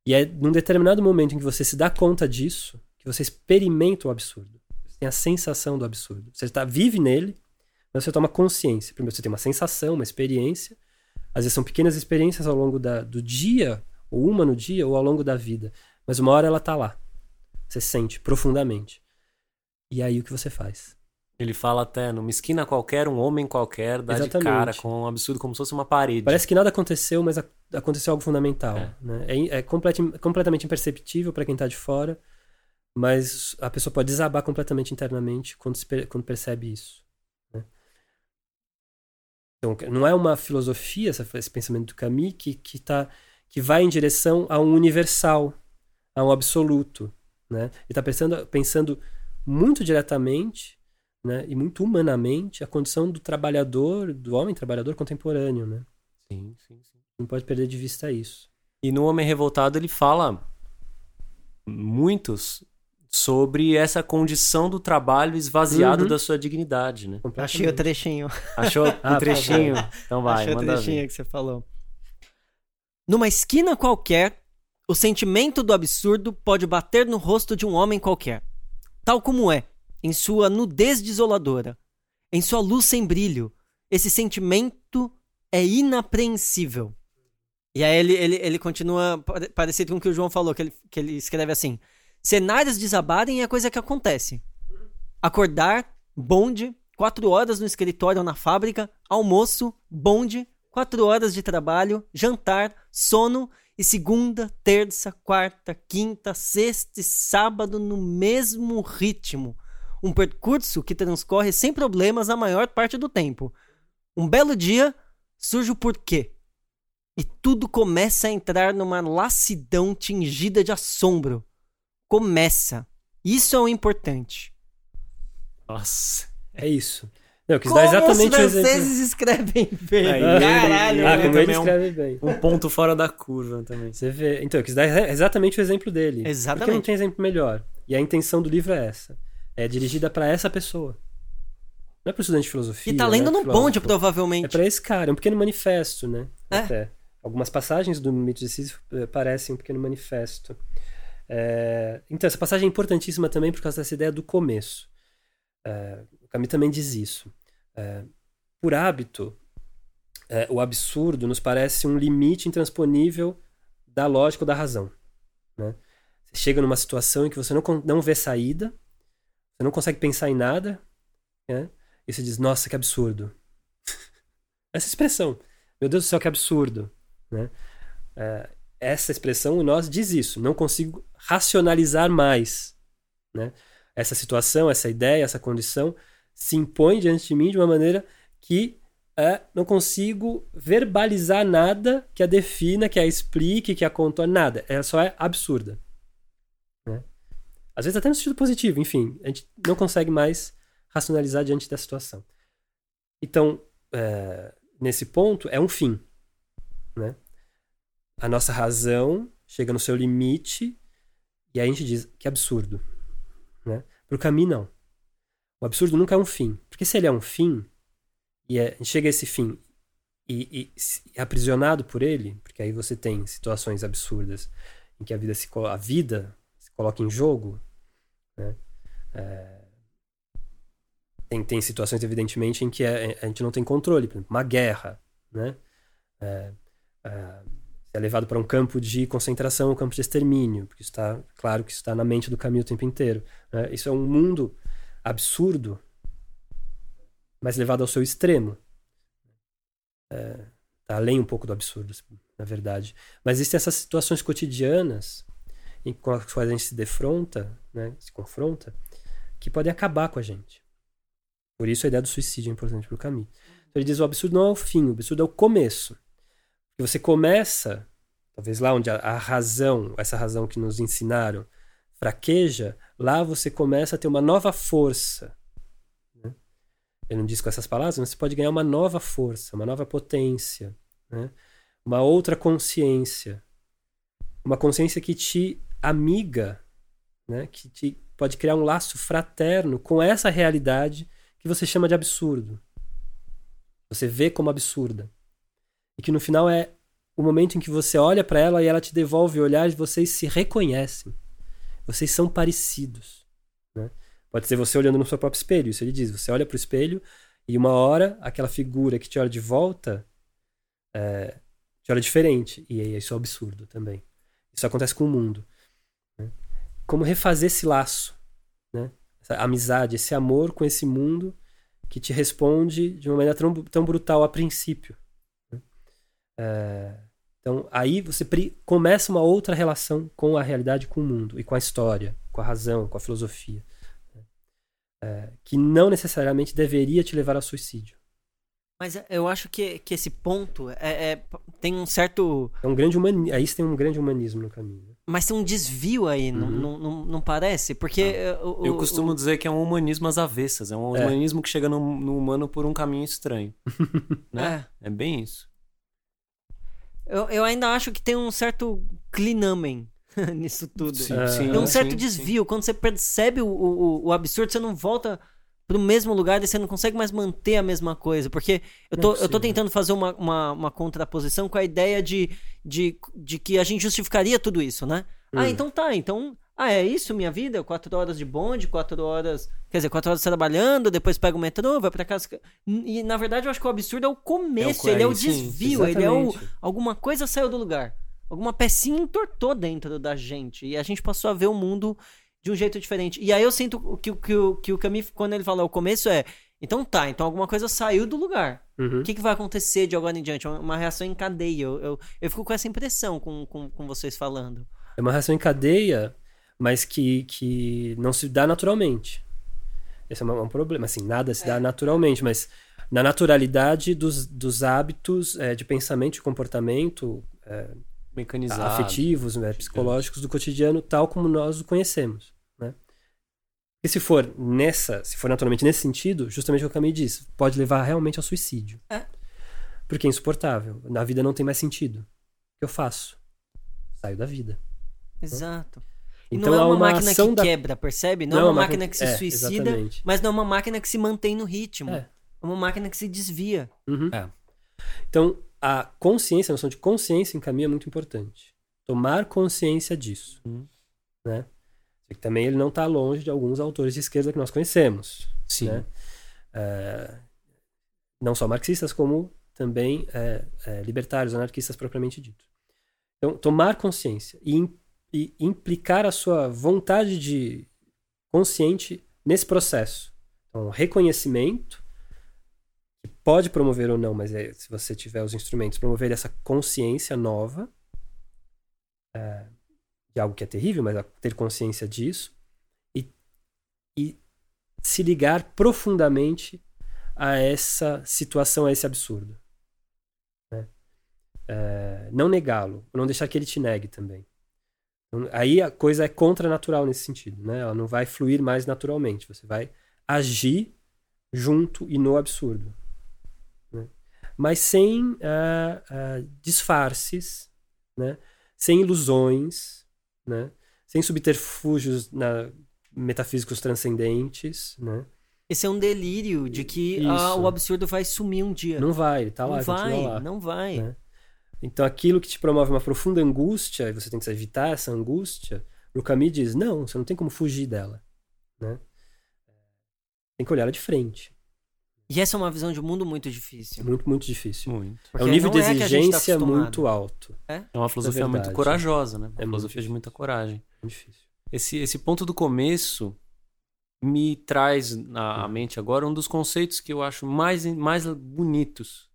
E é num determinado momento em que você se dá conta disso que você experimenta o absurdo. Você tem a sensação do absurdo. Você tá, vive nele, mas você toma consciência. Primeiro você tem uma sensação, uma experiência. Às vezes são pequenas experiências ao longo da, do dia, ou uma no dia, ou ao longo da vida. Mas uma hora ela tá lá. Você sente profundamente. E aí o que você faz? Ele fala até, numa esquina qualquer, um homem qualquer dá Exatamente. de cara com um absurdo como se fosse uma parede. Parece que nada aconteceu, mas aconteceu algo fundamental. É, né? é, é complet, completamente imperceptível para quem está de fora, mas a pessoa pode desabar completamente internamente quando, se, quando percebe isso. Né? Então, não é uma filosofia, esse pensamento do Camus, que, que, tá, que vai em direção a um universal, a um absoluto. Né? Ele está pensando, pensando muito diretamente né? E muito humanamente a condição do trabalhador, do homem trabalhador contemporâneo, né? Sim, sim, sim. Não pode perder de vista isso. E no Homem Revoltado ele fala muitos sobre essa condição do trabalho esvaziado uhum. da sua dignidade, né? Achei o trechinho. Achou [laughs] ah, o trechinho? Então vai, Achei manda o trechinho ver. que você falou. Numa esquina qualquer, o sentimento do absurdo pode bater no rosto de um homem qualquer. Tal como é, em sua nudez desoladora, em sua luz sem brilho. Esse sentimento é inapreensível. E aí ele, ele, ele continua parecido com o que o João falou, que ele, que ele escreve assim: cenários desabarem é a coisa que acontece. Acordar, bonde, quatro horas no escritório ou na fábrica, almoço, bonde, quatro horas de trabalho, jantar, sono e segunda, terça, quarta, quinta, sexta e sábado no mesmo ritmo um percurso que transcorre sem problemas a maior parte do tempo. Um belo dia surge o porquê. e tudo começa a entrar numa lassidão tingida de assombro. Começa. Isso é o importante. Nossa. É isso. Não, eu quis Como dar exatamente os o exemplo. franceses escrevem bem. Aí, Caralho. Ah, ele como ele é um- escreve bem. Um ponto fora da curva também. Você vê. Então, eu quis dar exa- exatamente o exemplo dele. Porque não Exatamente. tem exemplo melhor. E a intenção do livro é essa. É dirigida pra essa pessoa. Não é pro estudante de filosofia. E tá não lendo é pro no bonde, filósofo. É provavelmente. pra esse cara. É um pequeno manifesto, né? É. Até. Algumas passagens do Mito de Sísifo eh, parecem um pequeno manifesto. É, Então, essa passagem é importantíssima também por causa dessa ideia do começo. É, O Camus também diz isso. É, Por hábito, é, o absurdo nos parece um limite intransponível da lógica ou da razão. né? Você chega numa situação em que você não, não vê saída, você não consegue pensar em nada, né? e você diz, nossa, que absurdo. [laughs] Essa expressão, meu Deus do céu, que absurdo. Né? Essa expressão em nós diz isso, não consigo racionalizar mais. Né? Essa situação, essa ideia, essa condição se impõe diante de mim de uma maneira que é, não consigo verbalizar nada que a defina, que a explique, que a contorne, nada. Ela só é absurda. Né? Às vezes até no sentido positivo, enfim, a gente não consegue mais racionalizar diante da situação. Então, é, nesse ponto, é um fim. Né? A nossa razão chega no seu limite e aí a gente diz que absurdo. Né? Para o caminho, não. O absurdo nunca é um fim. Porque se ele é um fim, e é, chega a esse fim e, e é aprisionado por ele, porque aí você tem situações absurdas em que a vida se, a vida se coloca em jogo, né? É, tem, tem situações, evidentemente, em que a, a gente não tem controle, por exemplo, uma guerra, né? É, é, levado para um campo de concentração, um campo de extermínio, porque está, claro que está na mente do caminho o tempo inteiro. né? Isso é um mundo absurdo, mas levado ao seu extremo. É, tá além um pouco do absurdo, na verdade. Mas existem essas situações cotidianas em, com as quais a gente se defronta, né, se confronta, que podem acabar com a gente. Por isso a ideia do suicídio é importante para o caminho. Então ele diz: o absurdo não é o fim, o absurdo é o começo. E você começa, talvez lá onde a, a razão, essa razão que nos ensinaram, fraqueja, lá você começa a ter uma nova força. né? Ele não diz com essas palavras, mas você pode ganhar uma nova força, uma nova potência, né? uma outra consciência. Uma consciência que te amiga, né? que te pode criar um laço fraterno com essa realidade que você chama de absurdo. Você vê como absurda. E que no final é o momento em que você olha para ela e ela te devolve o olhar e vocês se reconhecem. Vocês são parecidos. Né? Pode ser você olhando no seu próprio espelho, isso ele diz. Você olha para o espelho e uma hora aquela figura que te olha de volta é, te olha diferente. E isso é um absurdo também. Isso acontece com o mundo. né? Como refazer esse laço, né? essa amizade, esse amor com esse mundo que te responde de uma maneira tão, tão brutal a princípio. É, então aí você pri- começa uma outra relação com a realidade, com o mundo e com a história, com a razão, com a filosofia, né? É, que não necessariamente deveria te levar ao suicídio. Mas eu acho que, que esse ponto é, é- tem um certo. É um grande humani aí você tem um grande humanismo no caminho. né? Mas tem um desvio aí, não, Uhum. não, não, não parece? Porque. eh, o- Eu costumo o- dizer que é um humanismo às avessas. É um É. humanismo que chega no, no humano por um caminho estranho. [laughs] né? É. É bem isso. Eu, eu ainda acho que tem um certo clinamen [laughs] nisso tudo. Sim, É. sim, Tem um certo sim, desvio. Quando você percebe o, o, o absurdo, você não volta pro mesmo lugar e você não consegue mais manter a mesma coisa. Porque eu tô, é eu tô tentando fazer uma, uma, uma contraposição com a ideia de, de, de que a gente justificaria tudo isso, né? Ah, Hum. então tá. Então. Ah, é isso minha vida? Quatro horas de bonde, quatro horas. Quer dizer, quatro horas trabalhando, depois pega o metrô, vai pra casa. E na verdade eu acho que o absurdo é o começo, É o- ele é o sim, desvio, ele é o. Alguma coisa saiu do lugar. Alguma pecinha entortou dentro da gente. E a gente passou a ver o mundo de um jeito diferente. E aí eu sinto que, o- que, o- que o Camille, quando ele fala o começo, é. Então tá, então alguma coisa saiu do lugar. Uhum. O que, que vai acontecer de agora em diante? Uma reação em cadeia. Eu, eu, eu fico com essa impressão com, com, com vocês falando. É uma reação em cadeia, mas que, que não se dá naturalmente. Esse é um, um problema. Assim, nada se dá naturalmente, mas na naturalidade dos, dos hábitos é, de pensamento e comportamento é, Mecanizado. afetivos, né, psicológicos do cotidiano, tal como nós o conhecemos. Né? E se for nessa, se for naturalmente nesse sentido, justamente o que a Camille disse, pode levar realmente ao suicídio. É. Porque é insuportável. Na vida não tem mais sentido. O que eu faço? Saio da vida. Exato. Então não é há uma, uma máquina ação que da- quebra, percebe? Não, Não é é uma uma máquina máquina- que se é, suicida, exatamente. mas não é uma máquina que se mantém no ritmo. É. É uma máquina que se desvia. Uhum. É. Então, a consciência, a noção de consciência em caminho é muito importante. Tomar consciência disso. Uhum. Né? Que Também ele não está longe de alguns autores de esquerda que nós conhecemos. Sim. né? É, não só marxistas, como também é, é, libertários, anarquistas propriamente dito. Então, tomar consciência e, e implicar a sua vontade de consciente nesse processo. Então, reconhecimento, que pode promover ou não, mas é, se você tiver os instrumentos, promover essa consciência nova é, de algo que é terrível, mas a- ter consciência disso e, e se ligar profundamente a essa situação, a esse absurdo. né? É, não negá-lo, não deixar que ele te negue também. Então, Aí a coisa é contranatural nesse sentido, né? Ela não vai fluir mais naturalmente. Você vai agir junto e no absurdo, né? mas sem ah, ah, disfarces, né? Sem ilusões, né? Sem subterfúgios na- metafísicos transcendentes, né? Esse é um delírio de que ah, o absurdo vai sumir um dia. Não vai, ele tá lá, não vai, não vai. né? Então aquilo que te promove uma profunda angústia, e você tem que evitar essa angústia, o Camus diz, não, você não tem como fugir dela, né? Tem que olhar ela de frente. E essa é uma visão de mundo muito difícil. É muito, muito difícil. Muito. É um nível de é tá exigência acostumado. muito alto. É uma filosofia muito verdade. corajosa, né? Uma É muito filosofia de muita coragem. Muito difícil. Esse, esse ponto do começo me traz na à mente agora um dos conceitos que eu acho mais, mais bonitos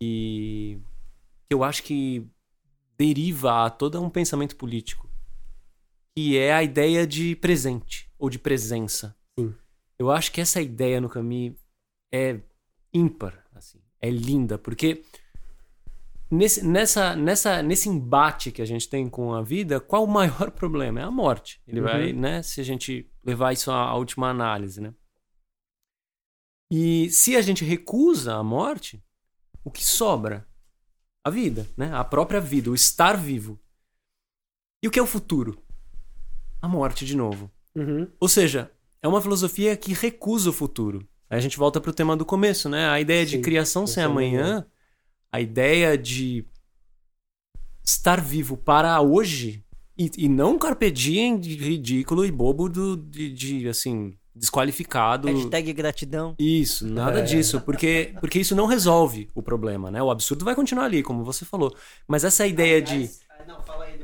que, que eu acho que deriva a todo um pensamento político, que é a ideia de presente ou de presença. Sim. Eu acho que essa ideia no Camus é ímpar, assim, é linda, porque nesse, nessa, nessa, nesse embate que a gente tem com a vida, qual o maior [laughs] problema? É a morte. Ele Uhum. vai, né? Se a gente levar isso à, última análise, né? E se a gente recusa a morte, o que sobra? A vida, né? A própria vida, o estar vivo. E o que é o futuro? A morte de novo. Uhum. Ou seja, é uma filosofia que recusa o futuro. Aí a gente volta pro tema do começo, né? A ideia de Sim, criação sem amanhã, a ideia de estar vivo para hoje e, e não carpe diem de ridículo e bobo do, de, de, assim, desqualificado. Hashtag gratidão. Isso, nada É. disso, porque, porque isso não resolve o problema, né? O absurdo vai continuar ali, como você falou. Mas essa ideia de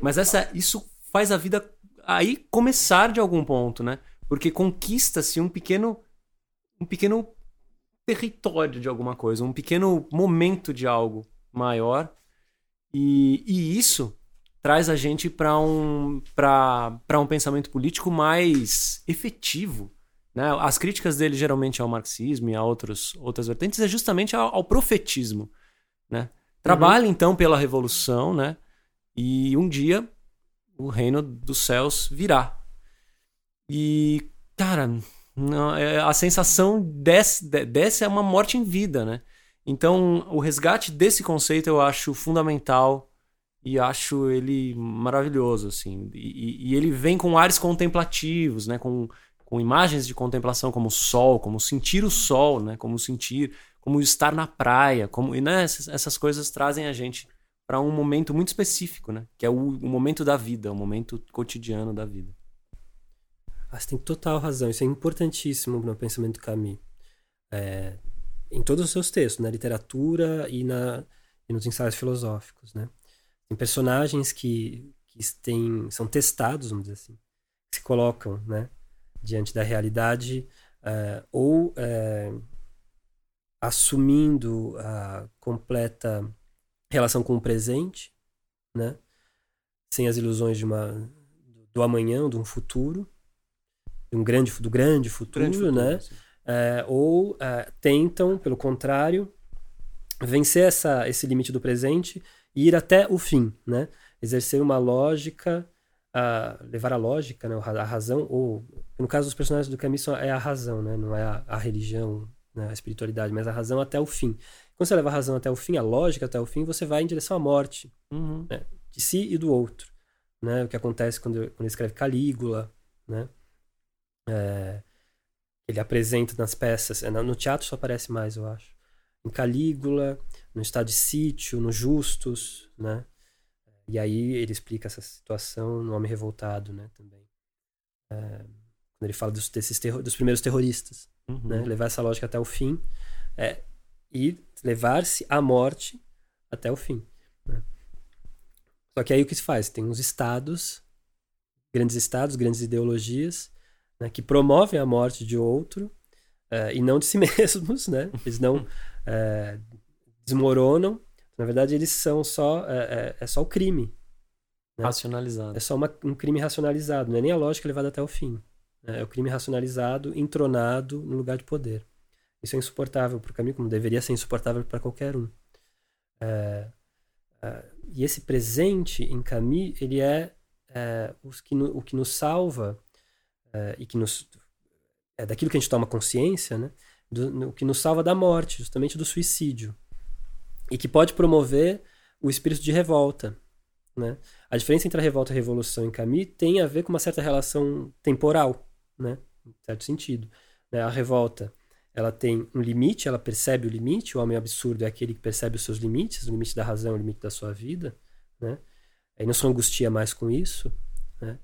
mas essa, isso faz a vida aí começar de algum ponto, né? Porque conquista-se um pequeno, um pequeno território de alguma coisa, um pequeno momento de algo maior. E, e isso traz a gente para um, para um pensamento político mais efetivo. Né? As críticas dele geralmente ao marxismo e a outros, outras vertentes é justamente ao, ao profetismo. Né? Trabalha então pela revolução, né? E um dia o reino dos céus virá. E, cara, não, é, a sensação desse, de- dessa é uma morte em vida, né? Então, o resgate desse conceito eu acho fundamental e acho ele maravilhoso, assim. E, e- e ele vem com ares contemplativos, né? Com, com imagens de contemplação como sol, como sentir o sol, né? Como sentir, como estar na praia, como e né? essas, essas coisas trazem a gente para um momento muito específico, né? Que é o, o momento da vida, o momento cotidiano da vida. Ah, você tem total razão. Isso é importantíssimo no pensamento do Camus. É, em todos os seus textos, na literatura e, na, e nos ensaios filosóficos, né? Tem personagens que, que têm, são testados, vamos dizer assim, que se colocam, né? Diante da realidade é, ou é, assumindo a completa relação com o presente, né? Sem as ilusões de uma do amanhã, de um futuro, de um grande, do grande futuro, Grande futuro, né? é, ou tentam, pelo contrário, vencer essa, esse limite do presente e ir até o fim, né? Exercer uma lógica, levar a lógica, né? a razão, ou no caso dos personagens do Camus é a razão, né? Não é a, a religião, né? a espiritualidade, mas a razão até o fim. Quando você leva a razão até o fim, a lógica até o fim, você vai em direção à morte uhum. né? de si e do outro, né? O que acontece quando, quando ele escreve Calígula, né? É, ele apresenta nas peças, é, no teatro só aparece mais, eu acho em Calígula, no estado de sítio, no Justus, né? E aí ele explica essa situação no Homem Revoltado, né? Também. É, quando ele fala dos, desses terror, dos primeiros terroristas, uhum. né? Levar essa lógica até o fim é, e levar-se à morte até o fim. Né? Só que aí o que se faz? Tem uns estados, grandes estados, grandes ideologias, né? que promovem a morte de outro uh, e não de si [laughs] mesmos, né? Eles não é, desmoronam. Na verdade, eles são só. É, é, é só o crime. Né? Racionalizado. É só uma, um crime racionalizado, não é nem a lógica levada até o fim. É o crime racionalizado, entronado no lugar de poder. Isso é insuportável para o caminho, como deveria ser insuportável para qualquer um. É, é, e esse presente em Camus, ele é, é que no, o que nos salva é, e que nos é daquilo que a gente toma consciência, né? do, que nos salva da morte, justamente do suicídio. E que pode promover o espírito de revolta. Né? A diferença entre a revolta e a revolução em Camus tem a ver com uma certa relação temporal, né? em certo sentido. Né? A revolta ela tem um limite, ela percebe o limite, o homem absurdo é aquele que percebe os seus limites, o limite da razão, o limite da sua vida. Né? Aí não se angustia mais com isso. Né?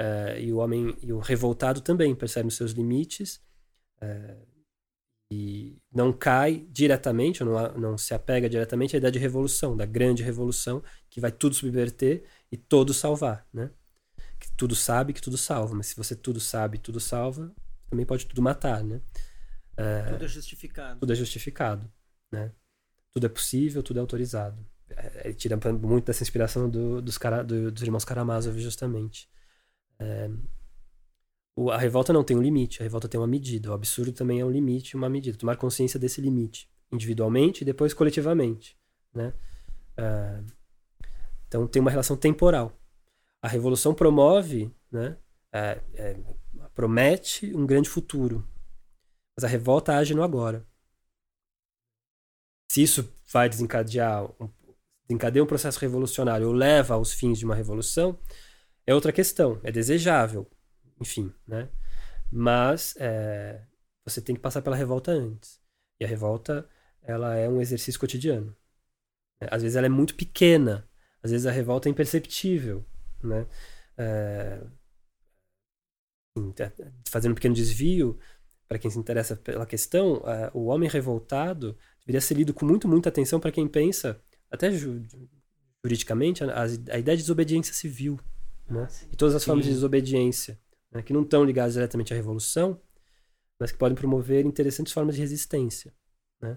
Uh, e o homem, e o revoltado também percebe os seus limites, uh, e não cai diretamente, ou não, não se apega diretamente à ideia de revolução, da grande revolução, que vai tudo subverter e todo salvar, né? Que tudo sabe, que tudo salva, mas se você tudo sabe, tudo salva, também pode tudo matar, né? É, tudo é justificado. Tudo é justificado, né? Tudo é possível, tudo é autorizado. É, é tira muito dessa inspiração do, dos, cara, do, dos irmãos Karamazov, justamente. É, o, a revolta não tem um limite, a revolta tem uma medida. O absurdo também é um limite, uma medida. Tomar consciência desse limite, individualmente e depois coletivamente. Né? Uh, então tem uma relação temporal. A revolução promove, né, é, é, promete um grande futuro, mas a revolta age no agora. Se isso vai desencadear um, desencadeia um processo revolucionário ou leva aos fins de uma revolução, é outra questão. É desejável, enfim, né? Mas é, você tem que passar pela revolta antes. E a revolta, ela é um exercício cotidiano. Às vezes ela é muito pequena, às vezes a revolta é imperceptível, né? É, fazendo um pequeno desvio, para quem se interessa pela questão, é, o homem revoltado deveria ser lido com muito, muita atenção para quem pensa, até ju juridicamente, a, a, ideia de desobediência civil. Né? Ah, e todas as Sim. formas de desobediência né, que não estão ligados diretamente à revolução, mas que podem promover interessantes formas de resistência. Né?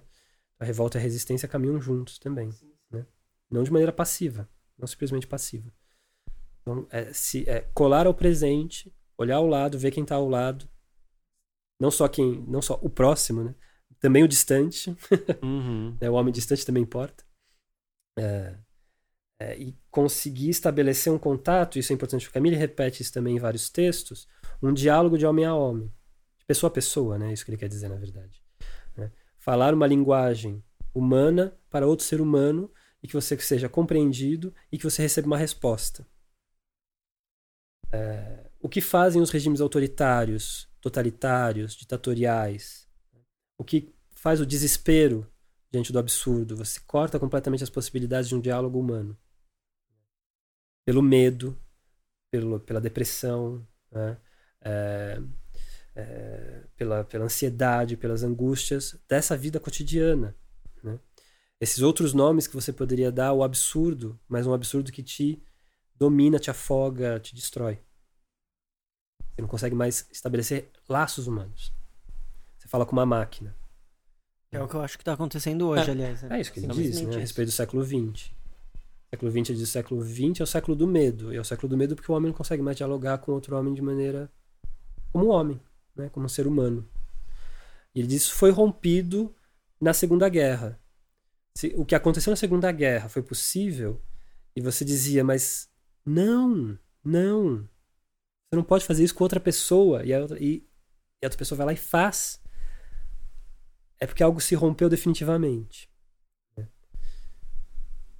A revolta e a resistência caminham juntos também. Né? Não de maneira passiva, não simplesmente passiva. Então, é, se, é colar ao presente, olhar ao lado, ver quem está ao lado, não só quem, não só o próximo, né? também o distante. [laughs] Uhum. né? O homem distante também importa. É, é, e conseguir estabelecer um contato, isso é importante porque Camille repete isso também em vários textos, um diálogo de homem a homem, de pessoa a pessoa, né? Isso que ele quer dizer na verdade. Né? Falar uma linguagem humana para outro ser humano e que você seja compreendido e que você receba uma resposta. O que fazem os regimes autoritários, totalitários, ditatoriais? O que faz o desespero diante do absurdo? Você corta completamente as possibilidades de um diálogo humano pelo medo, pelo, pela depressão, né? é, é, pela, pela ansiedade, pelas angústias dessa vida cotidiana. Né? Esses outros nomes que você poderia dar ao absurdo, mas um absurdo que te domina, te afoga, te destrói. Você não consegue mais estabelecer laços humanos. Você fala com uma máquina. É o que eu acho que está acontecendo hoje, é, aliás. É isso que ele diz, né? a respeito do século XX. Século XX diz século XX é o século do medo. E é o século do medo porque o homem não consegue mais dialogar com outro homem de maneira como um homem, né? como um ser humano. E ele diz isso foi rompido na Segunda Guerra. Se, o que aconteceu na Segunda Guerra foi possível, e você dizia, mas não, não. Você não pode fazer isso com outra pessoa. E a outra, e, e a outra pessoa vai lá e faz. É porque algo se rompeu definitivamente. Né?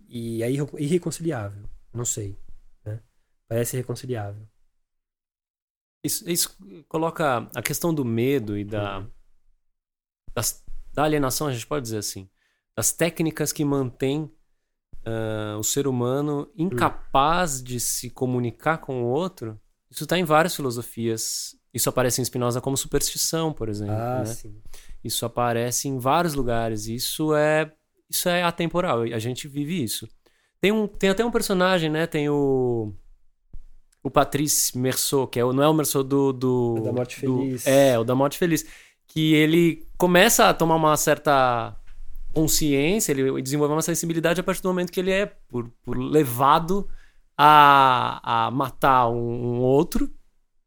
E é irreconciliável. Não sei. Né? Parece irreconciliável. Isso, isso coloca a questão do medo e da, uhum. das, da alienação, a gente pode dizer assim, das técnicas que mantêm uh, o ser humano incapaz uhum. de se comunicar com o outro. Isso está em várias filosofias. Isso aparece em Spinoza como superstição, por exemplo. Ah, né? sim. Isso aparece em vários lugares. Isso é isso é atemporal. A gente vive isso. Tem, um, tem até um personagem, né? Tem o o Patrice Merceau, que é o, não é o Merceau do, do. O da Morte Feliz. Do, é, o da Morte Feliz. Que ele começa a tomar uma certa consciência, ele desenvolve uma sensibilidade a partir do momento que ele é por, por levado a, a matar um, um outro.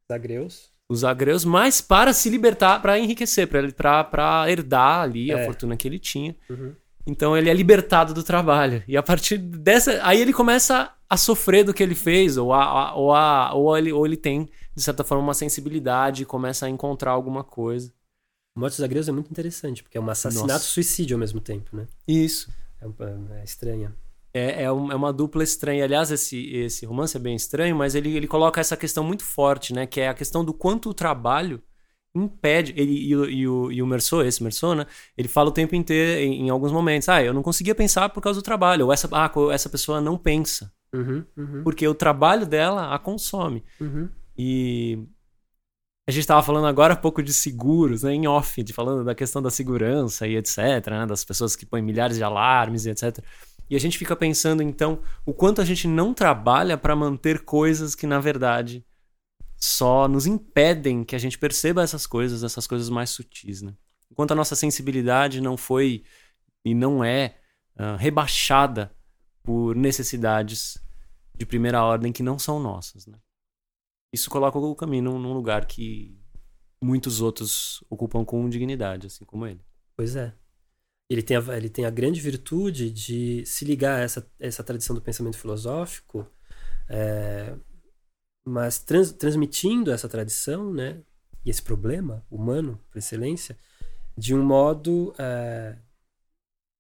Os agreus. Os agreus, mas para se libertar, para enriquecer, para herdar ali é. a fortuna que ele tinha. Uhum. Então ele é libertado do trabalho. E a partir dessa. Aí ele começa a sofrer do que ele fez, ou, a, ou, a, ou, ele, ou ele tem, de certa forma, uma sensibilidade e começa a encontrar alguma coisa. Mortes Agrias é muito interessante, porque é um assassinato-suicídio ao mesmo tempo, né? Isso. É, é estranha. É, é, é, uma dupla estranha. Aliás, esse, esse romance é bem estranho, mas ele, ele coloca essa questão muito forte, né? Que é a questão do quanto o trabalho impede. Ele, e, e, o, e o Merceau, esse Merceau, né? Ele fala o tempo inteiro, em, em, alguns momentos, ah, eu não conseguia pensar por causa do trabalho. Ou essa, ah, essa pessoa não pensa. Uhum, uhum. Porque o trabalho dela a consome. Uhum. E a gente estava falando agora há pouco de seguros, né, em off, de falando da questão da segurança e etc, né, das pessoas que põem milhares de alarmes e etc. E a gente fica pensando então o quanto a gente não trabalha para manter coisas que na verdade só nos impedem que a gente perceba essas coisas, essas coisas mais sutis, né? Enquanto a nossa sensibilidade não foi e não é uh, rebaixada por necessidades de primeira ordem que não são nossas, né? Isso coloca o caminho num lugar que muitos outros ocupam com dignidade, assim como ele. Pois é. Ele tem a, ele tem a grande virtude de se ligar a essa, essa tradição do pensamento filosófico, é, mas trans, transmitindo essa tradição, né, e esse problema humano, por excelência, de um modo é,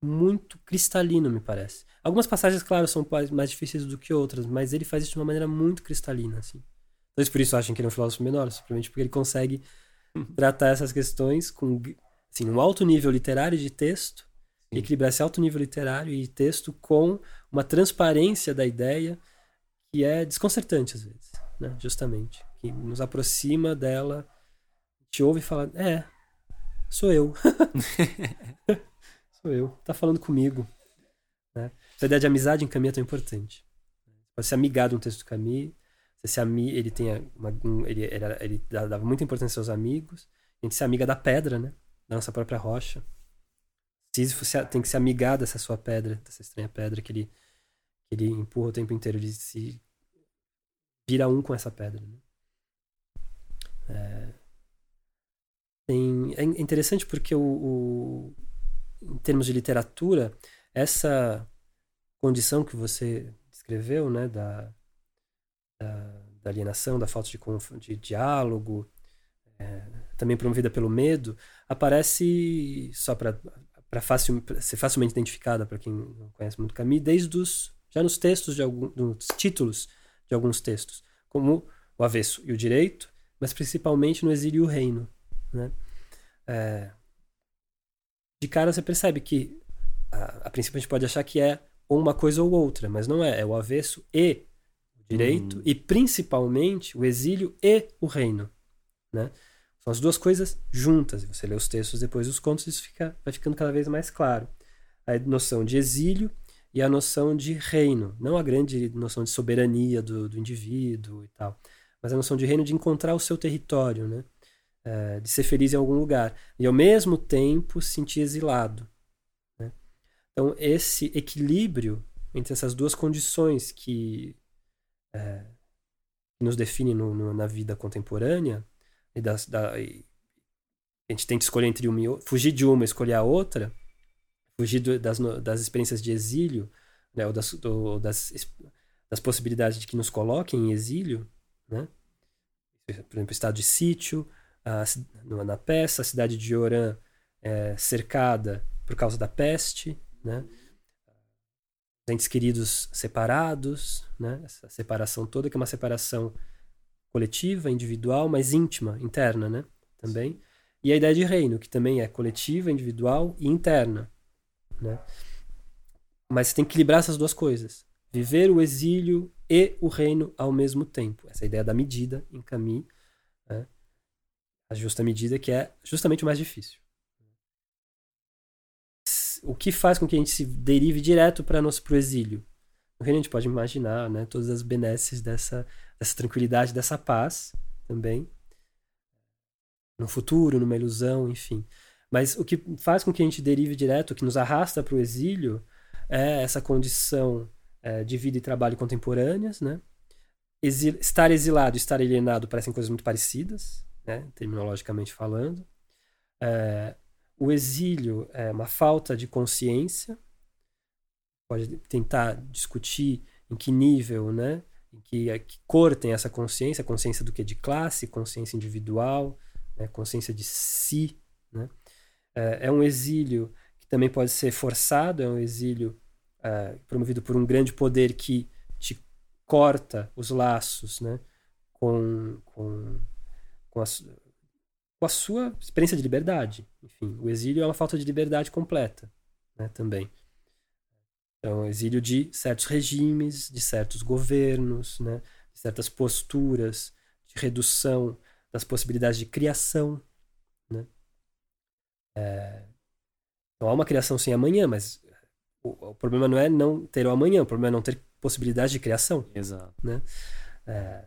muito cristalino, me parece. Algumas passagens, claro, são mais difíceis do que outras, mas ele faz isso de uma maneira muito cristalina, assim. Talvez por isso acham que ele é um filósofo menor, simplesmente porque ele consegue tratar essas questões com assim, um alto nível literário de texto, Sim. equilibrar esse alto nível literário e texto com uma transparência da ideia que é desconcertante às vezes, né? justamente, que nos aproxima dela, te ouve e fala, é, sou eu. [laughs] sou eu, tá falando comigo. Né? Essa ideia de amizade em Camus é tão importante. Pode ser amigado um texto do Camus, você se ami ele tem uma, um, ele, ele, ele, dava muita importância aos amigos. A gente se amiga da pedra, né? Da nossa própria rocha. Sísifo tem que se amigar dessa sua pedra, dessa estranha pedra que ele, que ele empurra o tempo inteiro. Ele se vira um com essa pedra. Né? É, tem, é interessante porque o, o, em termos de literatura, essa condição que você descreveu, né, da, da, da alienação, da falta de, de diálogo, é, também promovida pelo medo, aparece só para fácil, ser facilmente identificada para quem não conhece muito Camus, desde os, já nos textos de alguns nos títulos de alguns textos, como o avesso e o direito, mas principalmente no exílio e o reino. Né? É, de cara você percebe que a, a princípio a gente pode achar que é ou uma coisa ou outra, mas não é, é o avesso e direito, hum. e principalmente o exílio e o reino. Né? São as duas coisas juntas. Você lê os textos depois dos contos, isso fica, vai ficando cada vez mais claro. A noção de exílio e a noção de reino. Não a grande noção de soberania do, do indivíduo e tal, mas a noção de reino de encontrar o seu território, né? É, de ser feliz em algum lugar. E ao mesmo tempo se sentir exilado. Né? Então, esse equilíbrio entre essas duas condições que é, nos define no, no, na vida contemporânea e, das, da, e a gente tem que escolher entre uma e outra, fugir de uma e escolher a outra, fugir do, das, das experiências de exílio, né, ou das, do, das, das possibilidades de que nos coloquem em exílio, né? por exemplo, estado de sítio, a, na peça, a cidade de Orã é cercada por causa da peste, né? entes queridos separados, né? essa separação toda, que é uma separação coletiva, individual, mas íntima, interna, né? Também. E a ideia de reino, que também é coletiva, individual e interna, né? Mas você tem que equilibrar essas duas coisas. Viver o exílio e o reino ao mesmo tempo. Essa é ideia da medida em Camus, né? a justa medida que é justamente o mais difícil. O que faz com que a gente se derive direto para o exílio? No reino a gente pode imaginar né, todas as benesses dessa, dessa tranquilidade, dessa paz também. No futuro, numa ilusão, enfim. Mas o que faz com que a gente derive direto, o que nos arrasta para o exílio, é essa condição é, de vida e trabalho contemporâneas, né? Exil estar exilado e estar alienado parecem coisas muito parecidas, né? terminologicamente falando. É, o exílio é uma falta de consciência, pode tentar discutir em que nível, né? Em que, que cor tem essa consciência, consciência do que de classe, consciência individual, né? consciência de si, né? É, é um exílio que também pode ser forçado, é um exílio uh, promovido por um grande poder que te corta os laços né, com, com, com, a, com a sua experiência de liberdade. Enfim, o exílio é uma falta de liberdade completa né, também. Então, exílio de certos regimes, de certos governos, né, de certas posturas de redução das possibilidades de criação. Né? É, não há uma criação sem amanhã, mas o, o, problema não é não ter o amanhã, o problema é não ter possibilidade de criação. Exato. Né? É,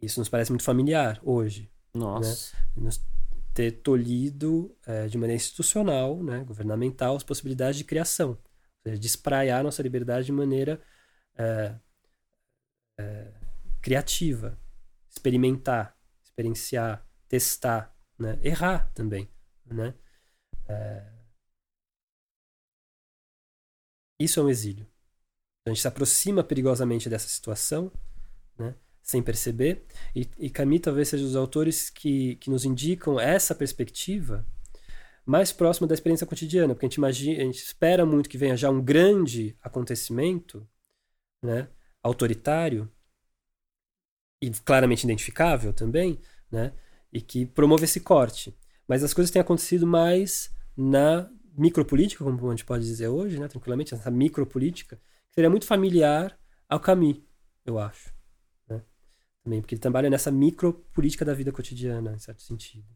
isso nos parece muito familiar hoje. Nossa. Né? Nos ter tolhido é, de maneira institucional, né, governamental, as possibilidades de criação. Seja, de espraiar nossa liberdade de maneira é, é, criativa. Experimentar, experienciar, testar, né? errar também. Né? É, isso é um exílio. Então, a gente se aproxima perigosamente dessa situação, né, sem perceber. E, e Camus talvez seja os autores que, que nos indicam essa perspectiva mais próxima da experiência cotidiana, porque a gente, imagina, a gente espera muito que venha já um grande acontecimento né, autoritário e claramente identificável também, né, e que promova esse corte. Mas as coisas têm acontecido mais na micropolítica, como a gente pode dizer hoje, né, tranquilamente, essa micropolítica, que seria muito familiar ao Camus, eu acho. Né? Também, porque ele trabalha nessa micropolítica da vida cotidiana, em certo sentido.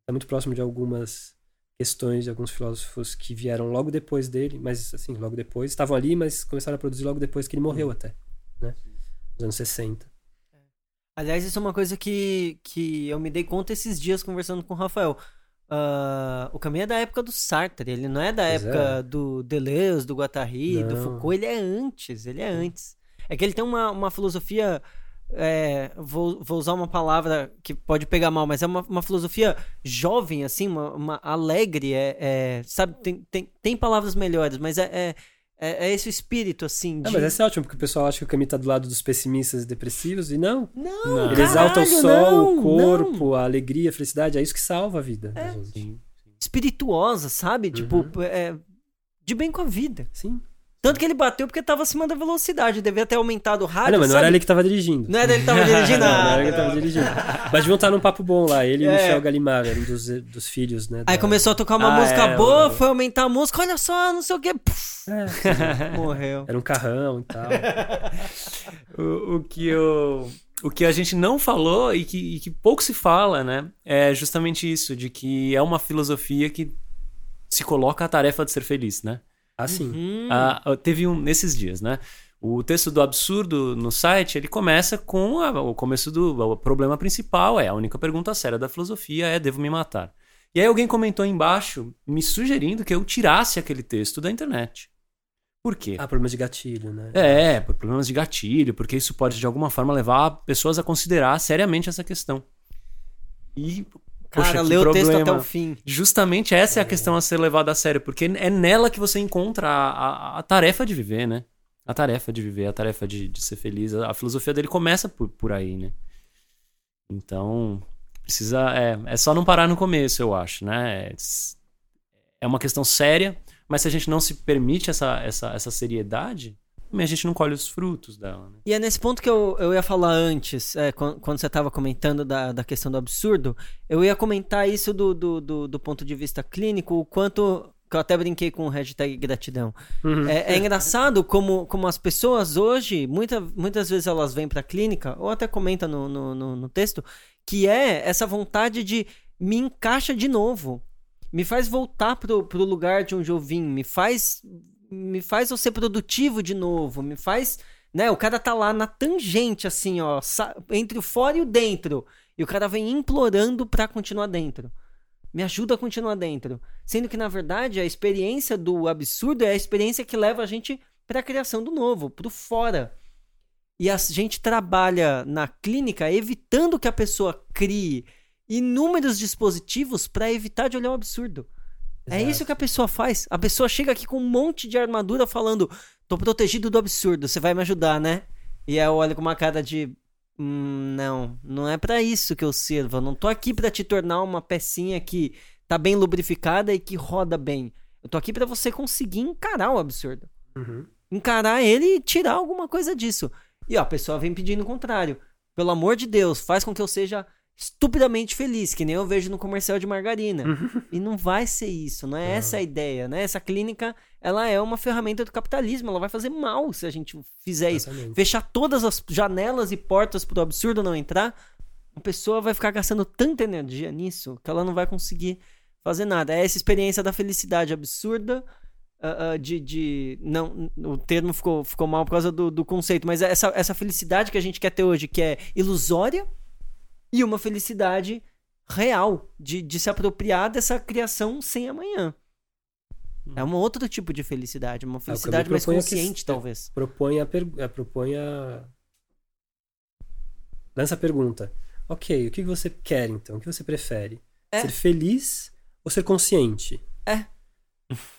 Está muito próximo de algumas questões de alguns filósofos que vieram logo depois dele, mas assim, logo depois, estavam ali, mas começaram a produzir logo depois que ele morreu até, né? Nos anos 60. Aliás, isso é uma coisa que, que eu me dei conta esses dias conversando com o Rafael. Uh, o caminho é da época do Sartre, ele não é da pois época é. do Deleuze, do Guattari, não. do Foucault, ele é antes, ele é antes. É que ele tem uma, uma filosofia, é, vou, vou usar uma palavra que pode pegar mal, mas é uma, uma filosofia jovem, assim, uma, uma alegre, é, é, sabe, tem, tem, tem palavras melhores, mas é, é é, é, esse o espírito, assim. De... mas é ótimo, porque o pessoal acha que o Camus tá do lado dos pessimistas e depressivos, e não. Não, não. Ele exalta o sol, não, o corpo, não. a alegria, a felicidade, é isso que salva a vida é. Espirituosa, sabe? Tipo, uhum. Tipo, de bem com a vida. Sim. Tanto que ele bateu porque tava acima da velocidade. Devia ter aumentado o rádio. Ah, não, mas não era ele que tava dirigindo. Não era ele que tava [laughs] dirigindo? não, não era ele que tava dirigindo. Mas deviam estar num papo bom lá. Ele e o é. Michel Galimar, um dos, dos filhos, né? Aí começou a tocar uma ah, música é, boa, foi aumentar a música. Olha só, não sei o quê. É, [laughs] Morreu. Era um carrão e tal. [laughs] o, o, que eu. O que a gente não falou e que, e que pouco se fala, né? É justamente isso, de que é uma filosofia que se coloca a tarefa de ser feliz, né? Assim. Uhum. Ah, teve um nesses dias, né? O texto do absurdo no site ele começa com a, o começo do o problema principal é a única pergunta séria da filosofia é devo me matar. E aí alguém comentou embaixo me sugerindo que eu tirasse aquele texto da internet. Por quê? Ah, problemas de gatilho, né? É, por problemas de gatilho, porque isso pode de alguma forma levar pessoas a considerar seriamente essa questão. E Cara, lê o texto problema. até o fim. Justamente essa é a questão a ser levada a sério, porque é nela que você encontra a, a- a tarefa de viver, né? A tarefa de viver, a tarefa de, de ser feliz. A, a filosofia dele começa por, por aí, né? Então, precisa. É, é só não parar no começo, eu acho, né? É, é uma questão séria, mas se a gente não se permite essa, essa, essa seriedade, também a gente não colhe os frutos dela, né? E é nesse ponto que eu, eu ia falar antes, é, quan- quando, você estava comentando da, da questão do absurdo, eu ia comentar isso do, do, do, do ponto de vista clínico, o quanto. Que eu até brinquei com o hashtag gratidão. Uhum. É, é engraçado como, como as pessoas hoje, muita, muitas vezes elas vêm pra clínica, ou até comenta no, no, no, no texto, que é essa vontade de me encaixa de novo. Me faz voltar pro, pro lugar de onde eu vim, me faz me faz eu ser produtivo de novo, me faz, né, o cara tá lá na tangente assim, ó, entre o fora e o dentro, e o cara vem implorando pra continuar dentro. Me ajuda a continuar dentro. Sendo que, na verdade, a experiência do absurdo é a experiência que leva a gente para a criação do novo, pro fora. E a gente trabalha na clínica evitando que a pessoa crie inúmeros dispositivos para evitar de olhar o absurdo. É Exato. isso que a pessoa faz. A pessoa chega aqui com um monte de armadura falando: tô protegido do absurdo, você vai me ajudar, né? E aí eu olho com uma cara de. "Hum, não, não é pra isso que eu sirvo. Eu não tô aqui pra te tornar uma pecinha que tá bem lubrificada e que roda bem. Eu tô aqui pra você conseguir encarar o absurdo. Uhum. Encarar ele e tirar alguma coisa disso. E ó, a pessoa vem pedindo o contrário. Pelo amor de Deus, faz com que eu seja estupidamente feliz, que nem eu vejo no comercial de margarina. E não vai ser isso, não é essa a ideia, né? Essa clínica, ela é uma ferramenta do capitalismo, ela vai fazer mal se a gente fizer isso. Exatamente. Fechar todas as janelas e portas pro absurdo não entrar, a pessoa vai ficar gastando tanta energia nisso que ela não vai conseguir fazer nada. É essa experiência da felicidade absurda, ah, ah, de, de. Não, o termo ficou, ficou mal por causa do, do conceito, mas é essa, essa felicidade que a gente quer ter hoje, que é ilusória, e uma felicidade real, de, de se apropriar dessa criação sem amanhã. É um outro tipo de felicidade, uma felicidade mais propõe a consciente, questão- talvez. propõe a, per... a- propõe a lança a pergunta. Ok, o que você quer então? O que você prefere? É. Ser feliz ou ser consciente? É.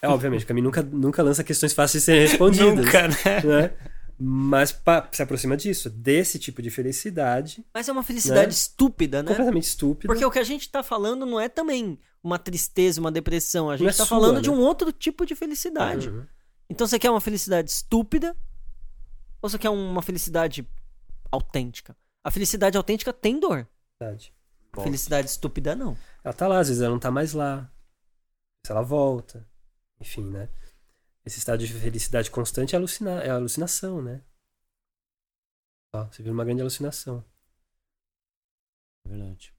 É obviamente, o Caminho nunca, nunca lança questões fáceis de serem respondidas. [laughs] Nunca, né? né? Mas pa- se aproxima disso, desse tipo de felicidade Mas é uma felicidade Né? estúpida, né? completamente estúpida. Porque o que a gente tá falando não é também uma tristeza, uma depressão. A gente é tá sua, falando de né? um outro tipo de felicidade. Uhum. Então você quer uma felicidade estúpida ou você quer uma felicidade autêntica? A felicidade autêntica tem dor. Verdade. A felicidade estúpida não. Ela tá lá, às vezes ela não tá mais lá. Se ela volta. Enfim, né? Esse estado de felicidade constante é, alucina é alucinação, né? Ó, você vira uma grande alucinação. Verdade.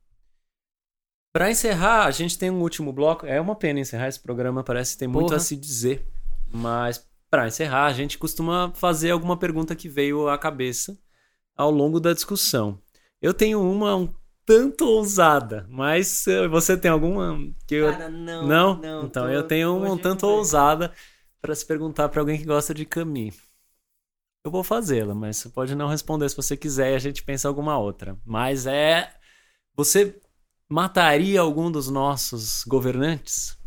Pra encerrar, a gente tem um último bloco. É uma pena encerrar esse programa, parece que tem muito Porra. a se dizer. Mas pra encerrar, a gente costuma fazer alguma pergunta que veio à cabeça ao longo da discussão. Eu tenho uma um tanto ousada, mas eh, você tem alguma que eu Cara, não. não? então tô- eu tenho uma um tanto não vai. Pra se perguntar pra alguém que gosta de Camus. Eu vou fazê-la, mas você pode não responder se você quiser e a gente pensa alguma outra. Mas é. Você mataria algum dos nossos governantes?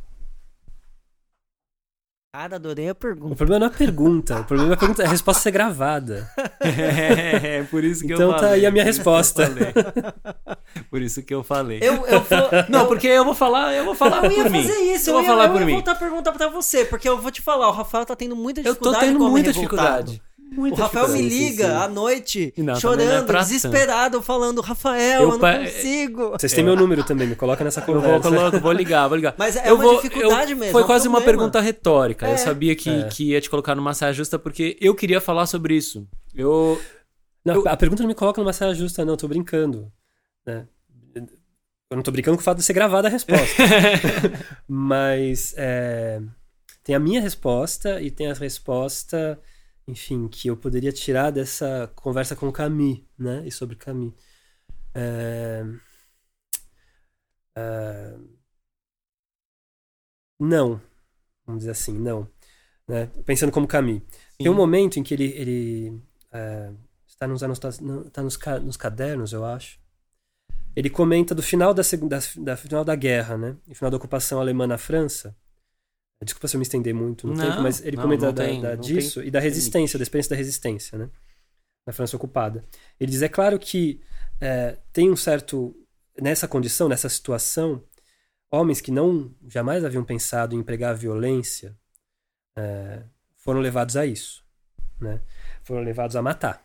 Cara, adorei a O pergunta. problema não é a pergunta, o problema é a, pergunta, é a resposta ser gravada. [laughs] É, por isso que Então eu tá falei. aí a minha por eu resposta. [laughs] Por isso que eu falei. Eu, eu vou. [laughs] Não, eu- porque eu vou falar, eu vou falar Eu ia por mim. fazer isso, eu eu, vou ia, falar eu por ia mim. voltar a pergunta pra você, porque eu vou te falar, o Rafael tá tendo muita Eu tô dificuldade tendo muita revoltado. dificuldade. O Rafael me liga sim, à noite, Não, é chorando, pra desesperado, falando, Rafael, Eu eu, não pa- consigo. Vocês têm meu número também, me coloca nessa [laughs] Eu vou, conversa. coloco, vou ligar, vou ligar. Mas é eu uma vou, dificuldade eu- mesmo, Foi é um quase uma problema. pergunta retórica. É. Eu sabia que, É. que ia te colocar numa saia justa porque eu queria falar sobre isso. Eu. Não, Eu- A pergunta não me coloca numa saia justa, não, eu tô brincando. né? Eu não tô brincando com o fato de ser gravada a resposta. [laughs] [laughs] Mas é, tem a minha resposta e tem a resposta, enfim, que eu poderia tirar dessa conversa com o Camus, né? E sobre Camus. É, é, não. Vamos dizer assim, não. Né? Pensando como Camus. Tem um momento em que ele, ele é, está nos, tá nos, nos cadernos, eu acho. ele comenta do final da, da, da final da guerra, né? No final da ocupação alemã na França. Desculpa se eu me estender muito no Não, tempo, mas ele não, comenta não da- tem- da- disso tem e da resistência, da experiência da resistência, né? Na França ocupada. Ele diz: é claro que é, tem um certo. Nessa condição, nessa situação, homens que não jamais haviam pensado em empregar violência é, foram levados a isso, né? Foram levados a matar.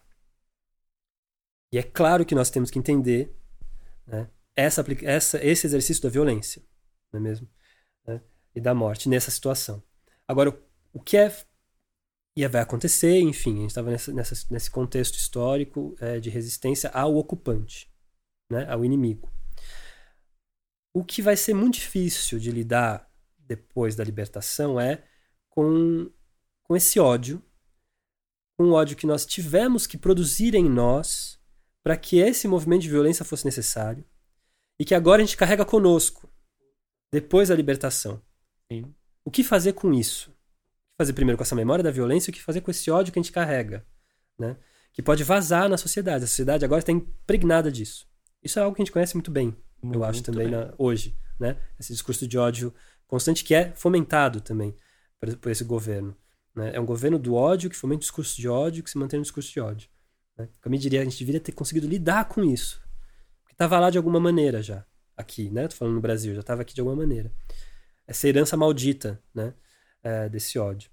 E é claro que nós temos que entender né, essa, essa- esse exercício da violência, não é mesmo? Né, e da morte nessa situação. Agora, o, que é e vai acontecer, enfim, a gente estava nesse contexto histórico é, de resistência ao ocupante, né, ao inimigo. O que vai ser muito difícil de lidar depois da libertação é com, com esse ódio, o ódio que nós tivemos que produzir em nós para que esse movimento de violência fosse necessário e que agora a gente carrega conosco depois da libertação. Sim. O que fazer com isso? O que fazer primeiro com essa memória da violência o que fazer com esse ódio que a gente carrega, né? Que pode vazar na sociedade. A sociedade agora está impregnada disso. Isso é algo que a gente conhece muito bem, eu acho Muito também na- hoje, né? Esse discurso de ódio constante que é fomentado também por, por esse governo. né? É um governo do ódio que fomenta o discurso de ódio, que se mantém no discurso de ódio. Né? Eu me diria, a gente deveria ter conseguido lidar com isso. Porque estava lá de alguma maneira já. Aqui, né? Tô falando no Brasil, já estava aqui de alguma maneira. Essa herança maldita, né? é, desse ódio.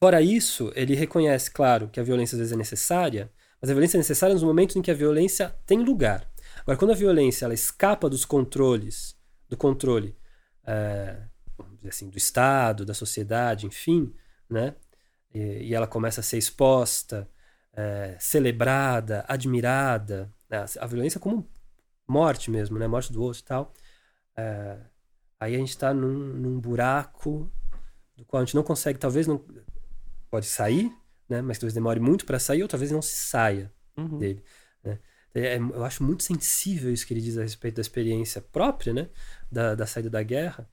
Fora isso, ele reconhece, claro, que a violência às vezes é necessária, mas a violência é necessária nos momentos em que a violência tem lugar. Agora, quando a violência ela escapa dos controles, do controle, é, assim, do Estado, da sociedade, enfim, né? E, e ela começa a ser exposta, é, celebrada, admirada, né? a violência como morte mesmo, né? Morte do outro e tal. É, aí a gente está num, num buraco do qual a gente não consegue, talvez não pode sair, né? Mas talvez demore muito para sair, ou talvez não se saia Uhum. dele. Né? É, eu acho muito sensível isso que ele diz a respeito da experiência própria, né? Da, da saída da guerra,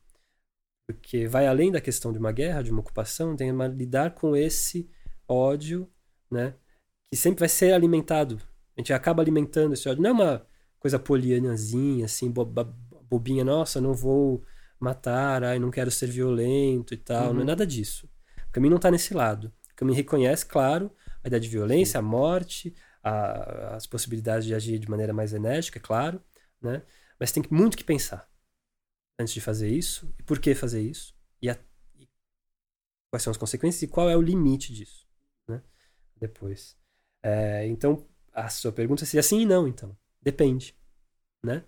porque vai além da questão de uma guerra, de uma ocupação, tem uma, lidar com esse ódio, né? Que sempre vai ser alimentado. A gente acaba alimentando esse ódio. Não é uma coisa polianazinha, assim, boba, bobinha, nossa, não vou matar, ai, não quero ser violento e tal. Não é Uhum. nada disso. O caminho não está nesse lado. O caminho reconhece, claro, a ideia de violência, a morte, a- as possibilidades de agir de maneira mais enérgica, é claro, né? Mas tem muito que pensar antes de fazer isso, e por que fazer isso, e, a- e quais são as consequências e qual é o limite disso, né? Depois. É, então, a sua pergunta seria sim e não, então. Depende, né?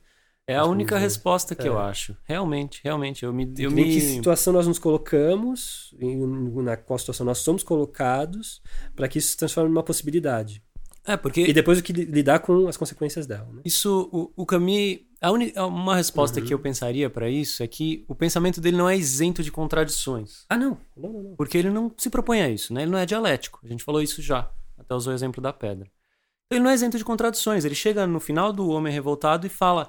É a única resposta que é. eu acho. Realmente, realmente. Eu me. Eu em me... que situação nós nos colocamos, em, na qual situação nós somos colocados, para que isso se transforme numa possibilidade. É, porque E depois o que li- lidar com as consequências dela, né? Isso, o, o Camus, a uni- uma resposta Uhum. que eu pensaria pra isso é que o pensamento dele não é isento de contradições, Ah, não. Não, não, não. porque ele não se propõe a isso, né? Ele não é dialético. A gente falou isso já, até usou o exemplo da pedra. Ele não é isento de contradições. Ele chega no final do Homem Revoltado e fala: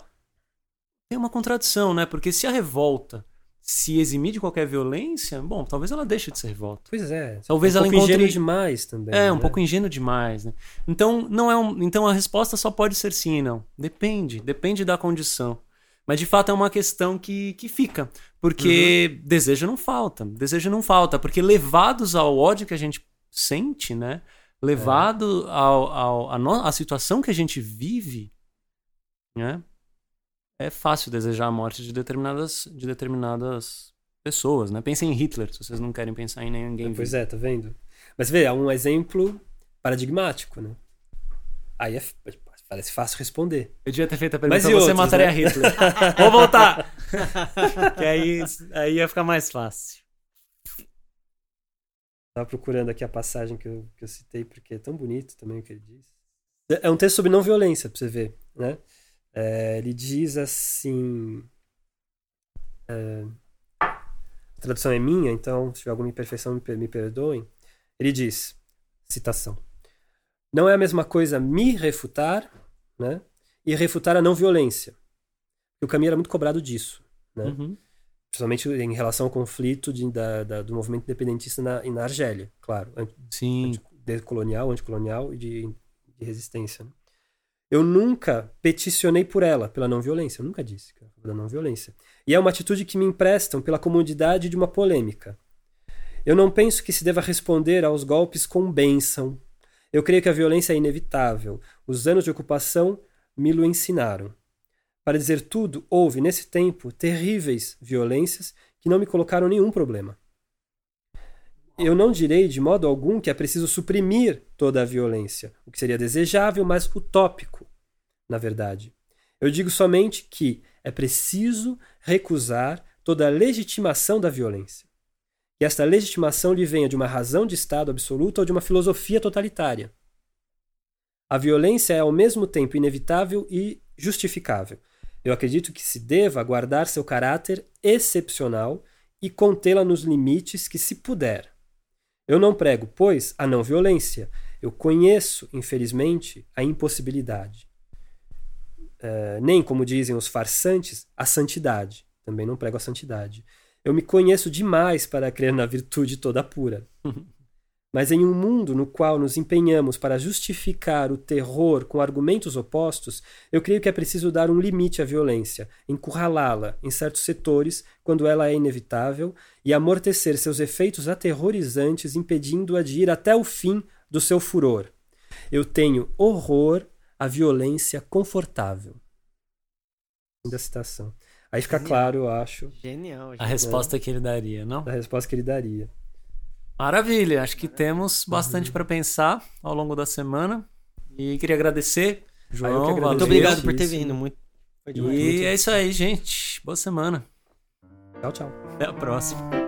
tem uma contradição, né? Porque se a revolta se eximir de qualquer violência, bom, talvez ela deixe de ser revolta. Pois é. Talvez um ela pouco encontre- ingênuo demais também. É, um né? pouco ingênuo demais, né? Então, não é um, então a resposta só pode ser sim e não. Depende, depende da condição. Mas de fato é uma questão que, que fica. Porque Uhum. desejo não falta. Desejo não falta. Porque levados ao ódio que a gente sente, né? Levado ao, ao, a no- à situação que a gente vive, né? É fácil desejar a morte de determinadas, de determinadas pessoas, né? Pensem em Hitler, se vocês não querem pensar em ninguém Pois vivo. é, tá vendo? Mas vê, é um exemplo paradigmático, né? Aí é parece fácil responder. Eu devia ter feito a Mas pergunta, e você outros, mataria né? Hitler. [laughs] Vou voltar! [laughs] que aí, aí ia ficar mais fácil. Tava procurando aqui a passagem que eu, que eu citei, porque é tão bonito também o que ele diz. É um texto sobre não violência, pra você ver, né? É, ele diz assim... é, a tradução é minha, então se tiver alguma imperfeição me, per- me perdoem. Ele diz, citação, não é a mesma coisa me refutar, né? E refutar a não violência. O Camus era muito cobrado disso, né? Uhum. principalmente em relação ao conflito de- da- da- do movimento independentista na, na Argélia, claro, anti- Sim. decolonial, anticolonial e de, de resistência. né? Eu nunca peticionei por ela, pela não violência. Eu nunca disse que não violência. E é uma atitude que me emprestam pela comodidade de uma polêmica. Eu não penso que se deva responder aos golpes com bênção. Eu creio que a violência é inevitável. Os anos de ocupação me lo ensinaram. Para dizer tudo, houve, nesse tempo, terríveis violências que não me colocaram nenhum problema. Eu não direi de modo algum que é preciso suprimir toda a violência, o que seria desejável, mas utópico, na verdade. Eu digo somente que é preciso recusar toda a legitimação da violência. Que esta legitimação lhe venha de uma razão de Estado absoluta ou de uma filosofia totalitária. A violência é ao mesmo tempo inevitável e justificável. Eu acredito que se deva guardar seu caráter excepcional e contê-la nos limites que se puder. Eu não prego, pois, a não violência. Eu conheço, infelizmente, a impossibilidade. Uh, nem, como dizem os farsantes, a santidade. Também não prego a santidade. Eu me conheço demais para crer na virtude toda pura. [laughs] Mas em um mundo no qual nos empenhamos para justificar o terror com argumentos opostos, eu creio que é preciso dar um limite à violência, encurralá-la em certos setores quando ela é inevitável e amortecer seus efeitos aterrorizantes, impedindo-a de ir até o fim do seu furor. Eu tenho horror à violência confortável. Da citação. Aí fica Genial. claro, eu acho. Genial. genial. A resposta que ele daria, não? A resposta que ele daria. Maravilha, acho que temos bastante para pensar ao longo da semana. E queria agradecer, João. Ah, muito obrigado por ter vindo. Muito... E é isso aí, gente. Boa semana. Tchau, tchau. Até a próxima.